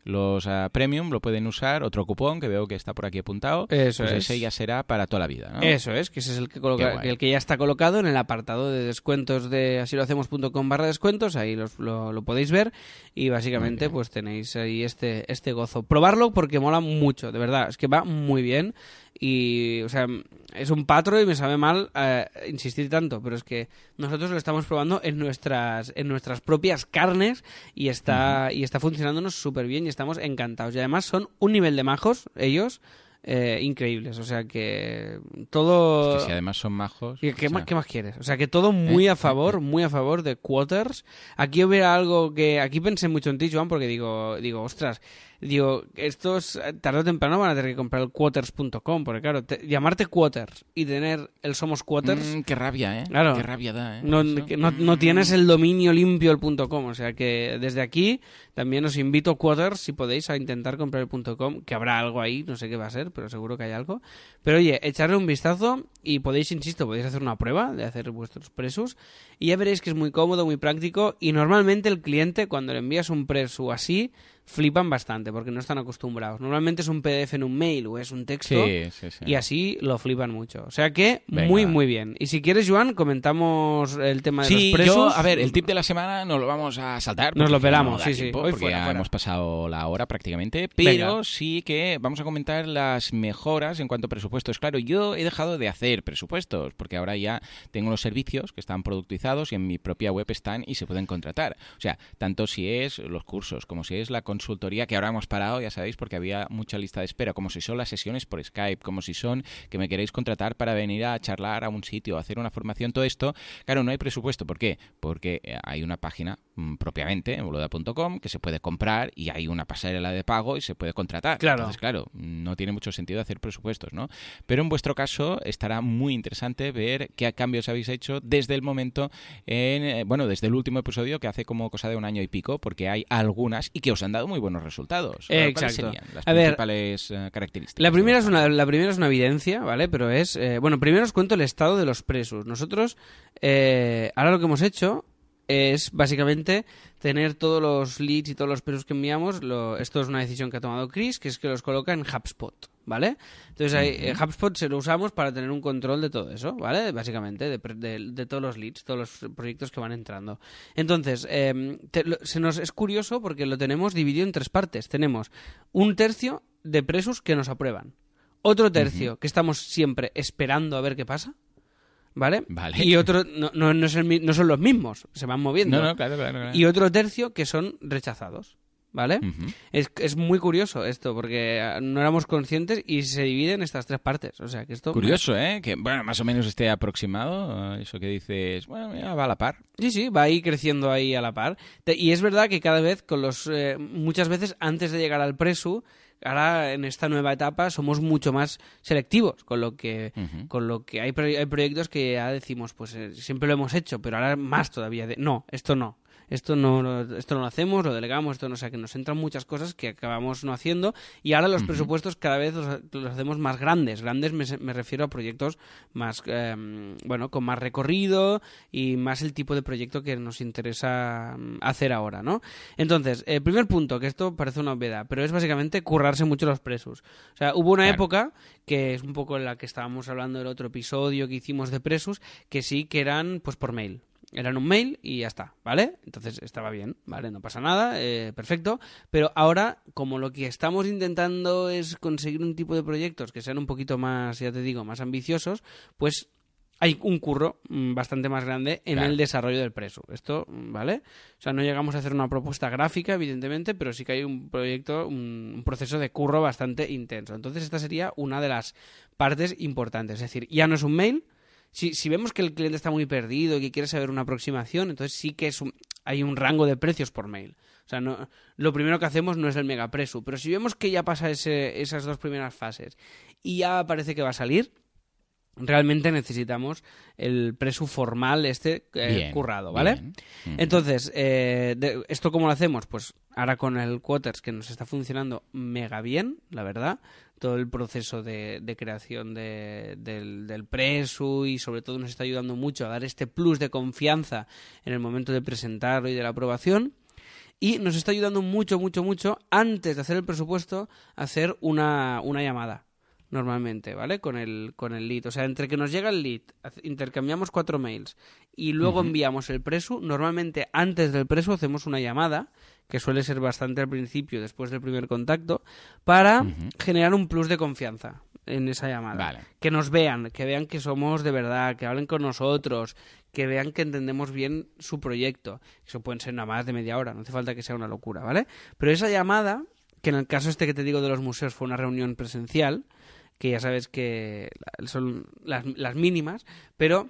los ah, premium lo pueden usar, otro cupón que veo que está por aquí apuntado. Eso pues es. ese ya será para toda la vida, ¿no? Eso es, que ese es el que, coloca- el que ya está colocado en el apartado de descuentos de asilohacemos.com barra descuentos, ahí los- lo, lo podéis ver y básicamente pues tenéis ahí este, este gozo. Probarlo porque mola mucho, de verdad, es que va muy bien y, o sea, es un patro y me sabe mal eh, insistir tanto, pero es que nosotros lo estamos probando en nuestras, en nuestras propias carnes y está, y está funcionándonos súper bien y estamos encantados. Y además son un nivel de majos, ellos, eh, increíbles, o sea que todo... Es que si además son majos. ¿Y ¿Qué, sea, más, qué más quieres? O sea, que todo muy ¿Eh? a favor, muy a favor de Quarters. Aquí hubiera algo que... Aquí pensé mucho en ti, Joan, porque digo, digo ostras, digo, estos eh, tarde o temprano van a tener que comprar el Quarters.com, porque claro, te- llamarte Quarters y tener el Somos Quarters... mm, qué rabia, ¿eh? Claro. Qué rabia da, ¿eh? No, no, no tienes el dominio limpio el punto .com, o sea que desde aquí también os invito Quarters, si podéis, a intentar comprar el punto .com, que habrá algo ahí, no sé qué va a ser, ser, pero seguro que hay algo. Pero oye, echarle un vistazo y podéis, insisto, podéis hacer una prueba de hacer vuestros presos y ya veréis que es muy cómodo, muy práctico y normalmente el cliente cuando le envías un preso así flipan bastante porque no están acostumbrados. Normalmente es un PDF en un mail o es un texto Sí, sí, sí. y así lo flipan mucho. O sea que Venga. muy, muy bien. Y si quieres, Joan, comentamos el tema de Sí, los presos. yo, a ver, el tip de la semana nos lo vamos a saltar. Nos lo pelamos, no sí, sí. Hoy porque fuera, ya fuera. hemos pasado la hora prácticamente, pero Venga. sí que vamos a comentar las mejoras en cuanto a presupuestos. Claro, yo he dejado de hacer presupuestos porque ahora ya tengo los servicios que están productizados y en mi propia web están y se pueden contratar. O sea, tanto si es los cursos como si es la consultoría que ahora hemos parado, ya sabéis, porque había mucha lista de espera, como si son las sesiones por Skype, como si son que me queréis contratar para venir a charlar a un sitio, a hacer una formación, todo esto, claro, no hay presupuesto. ¿Por qué? Porque eh, hay una página propiamente, en boluda.com, que se puede comprar y hay una pasarela de pago y se puede contratar. Claro. Entonces, claro, no tiene mucho sentido hacer presupuestos, ¿no? Pero en vuestro caso estará muy interesante ver qué cambios habéis hecho desde el momento, en, eh, bueno, desde el último episodio que hace como cosa de un año y pico, porque hay algunas y que os han dado muy buenos resultados. Eh, ¿Cuáles exacto. serían las A principales eh, características? La primera, es una, la primera es una evidencia, ¿vale? Pero es... eh, bueno, primero os cuento el estado de los presos. Nosotros, eh, ahora lo que hemos hecho es básicamente tener todos los leads y todos los presos que enviamos. Lo- esto es una decisión que ha tomado Chris, que es que los coloca en HubSpot, ¿vale? Entonces ahí, eh, HubSpot se lo usamos para tener un control de todo eso, ¿vale? Básicamente, de, de- de todos los leads, todos los proyectos que van entrando. Entonces, eh, te- lo- se nos es curioso porque lo tenemos dividido en tres partes. Tenemos un tercio de presos que nos aprueban. Otro tercio que estamos siempre esperando a ver qué pasa. ¿Vale? Vale. Y otro, no, no, no es el mi- no son los mismos, se van moviendo. No, no, claro, claro. claro. Y otro tercio que son rechazados. ¿Vale? Es, es muy curioso esto, porque ah, no éramos conscientes y se divide en estas tres partes. O sea, que esto. Curioso, ¿eh? Que, bueno, más o menos esté aproximado. eh, Eso que dices, bueno, mira, va a la par. Sí, sí, va ahí creciendo ahí a la par. Y es verdad que cada vez, con los eh, muchas veces antes de llegar al presu, ahora en esta nueva etapa somos mucho más selectivos, con lo que, con lo que hay, hay proyectos que ya decimos, pues eh, siempre lo hemos hecho, pero ahora más todavía. De, no, esto no. Esto no, lo- esto no lo hacemos, lo delegamos, esto no, o sea, que nos entran muchas cosas que acabamos no haciendo y ahora los presupuestos cada vez los, los hacemos más grandes. Grandes me, me refiero a proyectos más, eh, bueno, con más recorrido y más el tipo de proyecto que nos interesa mm, hacer ahora, ¿no? Entonces, el primer punto, que esto parece una obviedad, pero es básicamente currarse mucho los presos. O sea, hubo una Claro. época, que es un poco en la que estábamos hablando del otro episodio que hicimos de presos, que sí que eran pues por mail. Eran un mail y ya está, ¿vale? Entonces estaba bien, ¿vale? No pasa nada, eh, perfecto. Pero ahora, como lo que estamos intentando es conseguir un tipo de proyectos que sean un poquito más, ya te digo, más ambiciosos, pues hay un curro mm, bastante más grande en Claro. el desarrollo del preso. Esto, mm, ¿vale? O sea, no llegamos a hacer una propuesta gráfica, evidentemente, pero sí que hay un proyecto, un, un proceso de curro bastante intenso. Entonces, esta sería una de las partes importantes. Es decir, ya no es un mail. Si, si vemos que el cliente está muy perdido y que quiere saber una aproximación, entonces sí que es un- hay un rango de precios por mail. O sea, no, lo primero que hacemos no es el megapreso, pero si vemos que ya pasa ese- esas dos primeras fases y ya parece que va a salir, realmente necesitamos el preso formal este eh, Bien, currado, ¿vale? bien. Entonces, eh, de- ¿esto cómo lo hacemos? Pues ahora con el Quoters que nos está funcionando mega bien, la verdad. Todo el proceso de, de creación de- del, del preso y sobre todo nos está ayudando mucho a dar este plus de confianza en el momento de presentarlo y de la aprobación. Y nos está ayudando mucho, mucho, mucho antes de hacer el presupuesto a hacer una, una llamada normalmente, ¿vale? Con el, con el lead. O sea, entre que nos llega el lead, intercambiamos cuatro mails y luego enviamos el preso, normalmente antes del preso hacemos una llamada, que suele ser bastante al principio, después del primer contacto, para generar un plus de confianza en esa llamada. Vale. Que nos vean, que vean que somos de verdad, que hablen con nosotros, que vean que entendemos bien su proyecto. Eso pueden ser nada más de media hora, no hace falta que sea una locura, ¿vale? Pero esa llamada, que en el caso este que te digo de los museos fue una reunión presencial, que ya sabes que son las, las mínimas, pero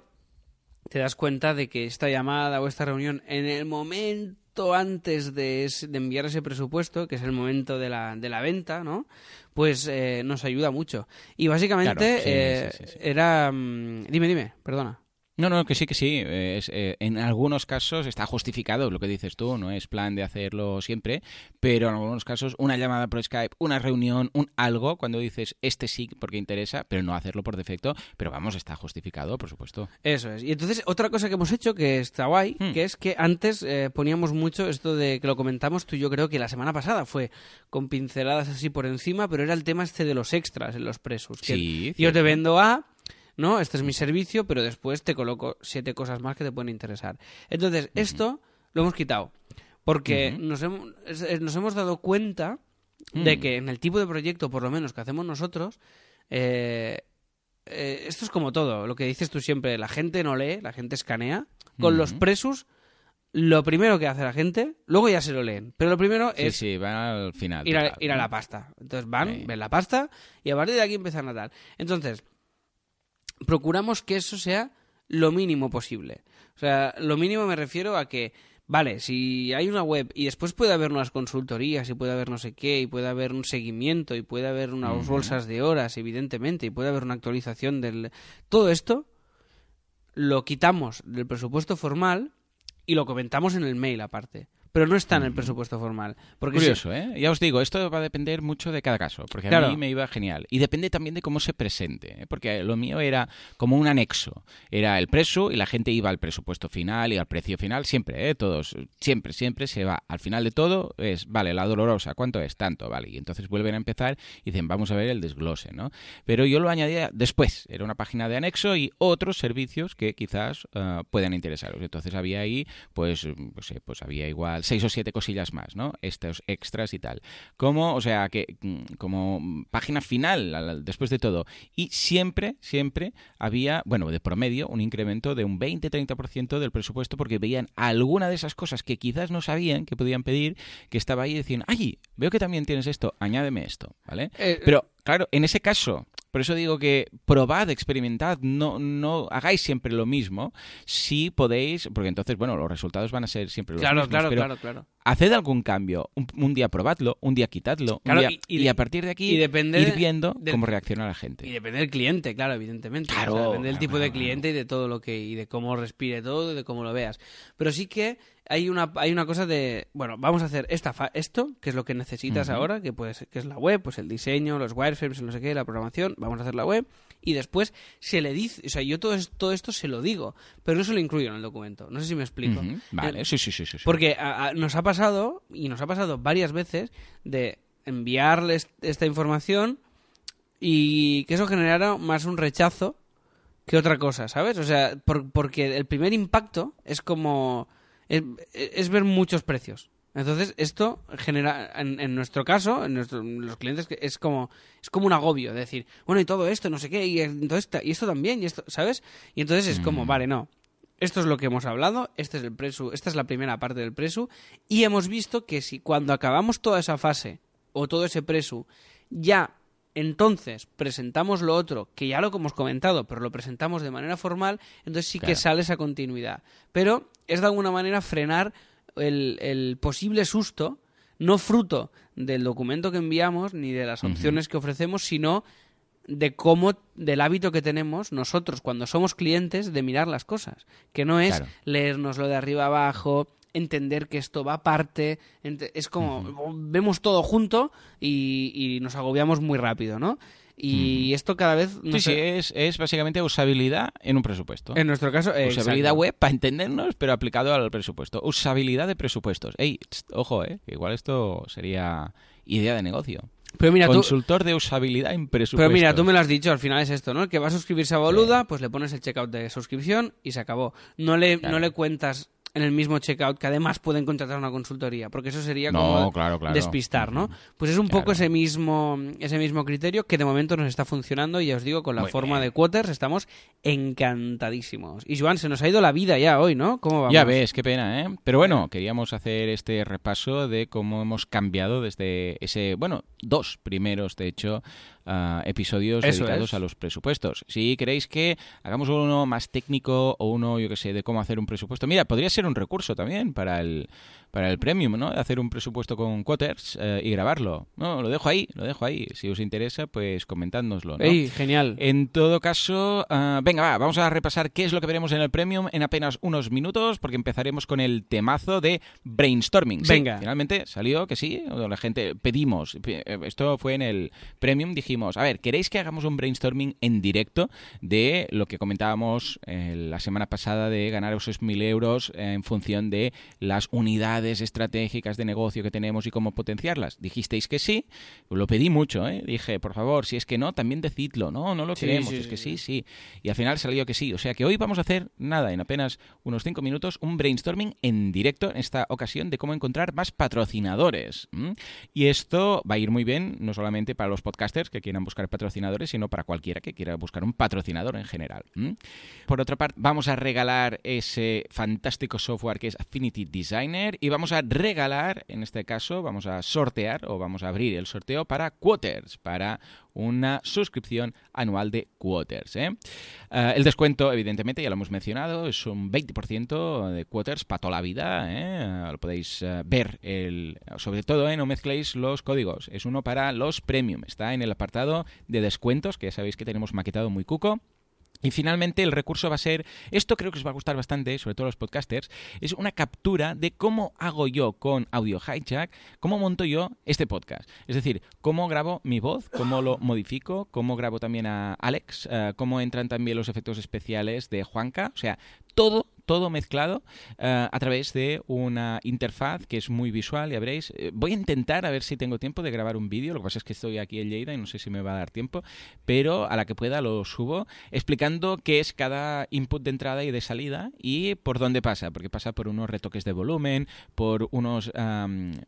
te das cuenta de que esta llamada o esta reunión en el momento antes de, de enviar ese presupuesto, que es el momento de la, de la venta, ¿no? Pues eh, nos ayuda mucho. Y básicamente Claro, sí, eh, sí, sí, sí. era... mm, Dime, dime, perdona. No, no, que sí, que sí. Es, eh, en algunos casos está justificado lo que dices tú, no es plan de hacerlo siempre, pero en algunos casos una llamada por Skype, una reunión, un algo, cuando dices este sí porque interesa, pero no hacerlo por defecto, pero vamos, está justificado, por supuesto. Eso es. Y entonces, otra cosa que hemos hecho que está guay, Hmm. que es que antes eh, poníamos mucho esto de que lo comentamos tú, yo creo que la semana pasada fue con pinceladas así por encima, pero era el tema este de los extras en los presos. Que Sí, yo te vendo A, ¿no? Este es mi servicio, pero después te coloco siete cosas más que te pueden interesar. Entonces, esto lo hemos quitado. Porque nos, hemos, nos hemos dado cuenta de Mm. que en el tipo de proyecto, por lo menos que hacemos nosotros, eh, eh, esto es como todo, lo que dices tú siempre, la gente no lee, la gente escanea. Con los Ujú. presos, lo primero que hace la gente, luego ya se lo leen, pero lo primero Sí, es sí, va al final. ir, a, la pasta. Entonces van, Sí. ven la pasta y a partir de aquí empiezan a tal. Entonces, procuramos que eso sea lo mínimo posible. O sea, lo mínimo me refiero a que, vale, si hay una web y después puede haber unas consultorías y puede haber no sé qué y puede haber un seguimiento y puede haber unas bolsas de horas, evidentemente, y puede haber una actualización del... Todo esto lo quitamos del presupuesto formal y lo comentamos en el mail aparte. Pero no está en el presupuesto formal. Porque si- Curioso, ¿eh? Ya os digo, esto va a depender mucho de cada caso, porque a mí me iba genial. Y depende también de cómo se presente, ¿eh? porque lo mío era como un anexo. Era el preso y la gente iba al presupuesto final y al precio final, siempre, ¿eh? Todos, siempre, siempre se va. Al final de todo es, vale, la dolorosa, ¿cuánto es? Tanto, vale. Y entonces vuelven a empezar y dicen, vamos a ver el desglose, ¿no? Pero yo lo añadía después. Era una página de anexo y otros servicios que quizás ah, puedan interesaros. Entonces había ahí, pues, pues, eh, pues había igual seis o siete cosillas más, ¿no? Estos extras y tal. Como, o sea, que mm, como página final, al- al- después de todo. Y siempre, siempre había, bueno, de promedio, un incremento de un 20-30% del presupuesto porque veían alguna de esas cosas que quizás no sabían que podían pedir, que estaba ahí y decían, ay, veo que también tienes esto, añádeme esto, ¿vale? Eh, Pero, claro, en ese caso, por eso digo que probad, experimentad, no, no hagáis siempre lo mismo, si podéis, porque entonces, bueno, los resultados van a ser siempre los Claro, mismos. claro, pero claro, claro. Haced algún cambio. Un, un día probadlo, un día quitadlo, un Claro, día- y- y, y- a partir de aquí y depende ir viendo del- cómo reacciona la gente. Y depende del cliente, claro, evidentemente. Claro, O sea, depende del claro, tipo de cliente y de todo lo que y de cómo respire todo, y de cómo lo veas. Pero sí que hay una hay una cosa de, bueno, vamos a hacer esta fa- esto, que es lo que necesitas ahora, que puede ser- que es la web, pues el diseño, los wireframes, no sé qué, la programación, vamos a hacer la web y después se le dice, o sea, yo todo, es- todo esto se lo digo, pero no se lo incluyo en el documento. No sé si me explico. Vale, Eh, sí, sí, sí, sí. sí. porque a- a- nos ha pasado, y nos ha pasado varias veces, de enviarles esta información y que eso generara más un rechazo que otra cosa, ¿sabes? O sea, por- porque el primer impacto es como... es, es ver muchos precios. Entonces, esto genera, en, en nuestro caso, en, nuestro- en los clientes, es como es como un agobio, de decir, bueno, y todo esto, no sé qué, y, entonces, y esto también, y esto, ¿sabes? Y entonces es como, Mm. vale, no, esto es lo que hemos hablado, este es el presu, esta es la primera parte del presu, y hemos visto que si cuando acabamos toda esa fase, o todo ese presu, ya entonces presentamos lo otro, que ya lo hemos comentado, pero lo presentamos de manera formal, entonces sí que sale esa continuidad. Pero es de alguna manera frenar el, el posible susto, no fruto del documento que enviamos ni de las opciones que ofrecemos, sino de cómo, del hábito que tenemos nosotros cuando somos clientes de mirar las cosas. Que no es Claro. leernos lo de arriba abajo, entender que esto va aparte. Es como, vemos todo junto y, y nos agobiamos muy rápido, ¿no? Y esto cada vez... no Sí, sí, es, es básicamente usabilidad en un presupuesto. En nuestro caso... eh, Usabilidad exacto. web para entendernos, pero aplicado al presupuesto. Usabilidad de presupuestos. Ey, tst, ojo, eh, que igual esto sería idea de negocio. Pero mira, tú, Consultor de usabilidad en presupuestos. Pero mira, tú me lo has dicho, al final es esto, ¿no? El que va a suscribirse a Boluda, pues le pones el checkout de suscripción y se acabó. No le, Claro. no le cuentas en el mismo checkout que además pueden contratar una consultoría, porque eso sería No, como claro, claro. despistar, ¿no? Pues es un poco ese mismo, ese mismo criterio que de momento nos está funcionando y ya os digo, con la Muy forma bien. de Quoters estamos encantadísimos. Y Joan, se nos ha ido la vida ya hoy, ¿no? ¿Cómo vamos? Ya ves, qué pena, ¿eh? Pero bueno, queríamos hacer este repaso de cómo hemos cambiado desde ese, bueno, dos primeros, de hecho, ah, episodios Eso dedicados es. a los presupuestos. Si queréis que hagamos uno más técnico o uno, yo que sé, de cómo hacer un presupuesto, mira, podría ser un recurso también para el para el premium, ¿no? Hacer un presupuesto con Quoters eh, y grabarlo. No, lo dejo ahí, lo dejo ahí. Si os interesa, pues comentádnoslo, ¿no? Ey, genial. En todo caso, ah, venga, va, vamos a repasar qué es lo que veremos en el Premium en apenas unos minutos, porque empezaremos con el temazo de brainstorming. Sí, Venga. finalmente salió que sí, la gente pedimos, eh, esto fue en el Premium, dijimos, a ver, ¿queréis que hagamos un brainstorming en directo de lo que comentábamos eh, la semana pasada de ganar esos mil euros en función de las unidades estratégicas de negocio que tenemos y cómo potenciarlas? Dijisteis que sí, lo pedí mucho, ¿eh? dije, por favor, si es que no, también decidlo, no, no lo Sí, queremos, sí, es que sí. sí. Y al final salió que sí. O sea que hoy vamos a hacer nada, en apenas unos cinco minutos, un brainstorming en directo en esta ocasión de cómo encontrar más patrocinadores. Y esto va a ir muy bien, no solamente para los podcasters que quieran buscar patrocinadores, sino para cualquiera que quiera buscar un patrocinador en general. Por otra parte, vamos a regalar ese fantástico software que es Affinity Designer y vamos a regalar, en este caso, vamos a sortear o vamos a abrir el sorteo para Quoters, para una suscripción anual de Quoters. ¿eh? Eh, el descuento, evidentemente, ya lo hemos mencionado, es un 20% de Quoters para toda la vida. ¿eh? Lo podéis eh, ver, sobre todo, no mezcléis los códigos. Es uno para los premium. Está en el apartado de descuentos, que ya sabéis que tenemos maquetado muy cuco. Y finalmente el recurso va a ser, esto creo que os va a gustar bastante, sobre todo los podcasters, es una captura de cómo hago yo con Audio Hijack, cómo monto yo este podcast. Es decir, cómo grabo mi voz, cómo lo modifico, cómo grabo también a Alex, eh, cómo entran también los efectos especiales de Juanca, o sea, todo todo mezclado eh, a través de una interfaz que es muy visual, ya veréis. Eh, voy a intentar a ver si tengo tiempo de grabar un vídeo, lo que pasa es que estoy aquí en Lleida y no sé si me va a dar tiempo, pero a la que pueda lo subo explicando qué es cada input de entrada y de salida y por dónde pasa, porque pasa por unos retoques de volumen, por unos,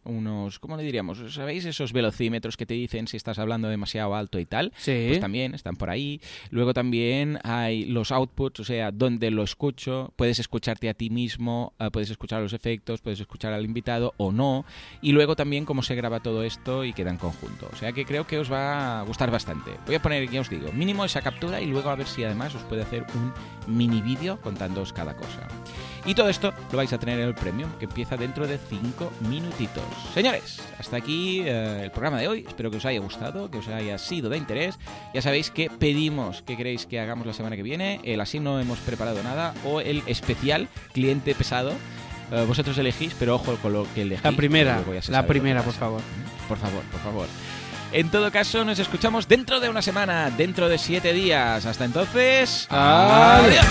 unos ¿cómo le diríamos? ¿Sabéis esos velocímetros que te dicen si estás hablando demasiado alto y tal? Sí. Pues también están por ahí. Luego también hay los outputs, o sea, donde lo escucho. Puedes escucharte a ti mismo, eh, puedes escuchar los efectos, puedes escuchar al invitado o no. Y luego también cómo se graba todo esto y queda en conjunto. O sea que creo que os va a gustar bastante. Voy a poner, ya os digo, mínimo esa captura y luego a ver si además os puede hacer un mini vídeo contándoos cada cosa. Y todo esto lo vais a tener en el premium, que empieza dentro de 5 minutitos. Señores, hasta aquí eh, el programa de hoy. Espero que os haya gustado, que os haya sido de interés. Ya sabéis que pedimos que queréis que hagamos la semana que viene. El así no hemos preparado nada o el especial cliente pesado. Eh, vosotros elegís, pero ojo con lo que elegís. La primera, la primera, por favor. Por favor, por favor. En todo caso, nos escuchamos dentro de una semana, dentro de siete días. Hasta entonces. ¡Adiós!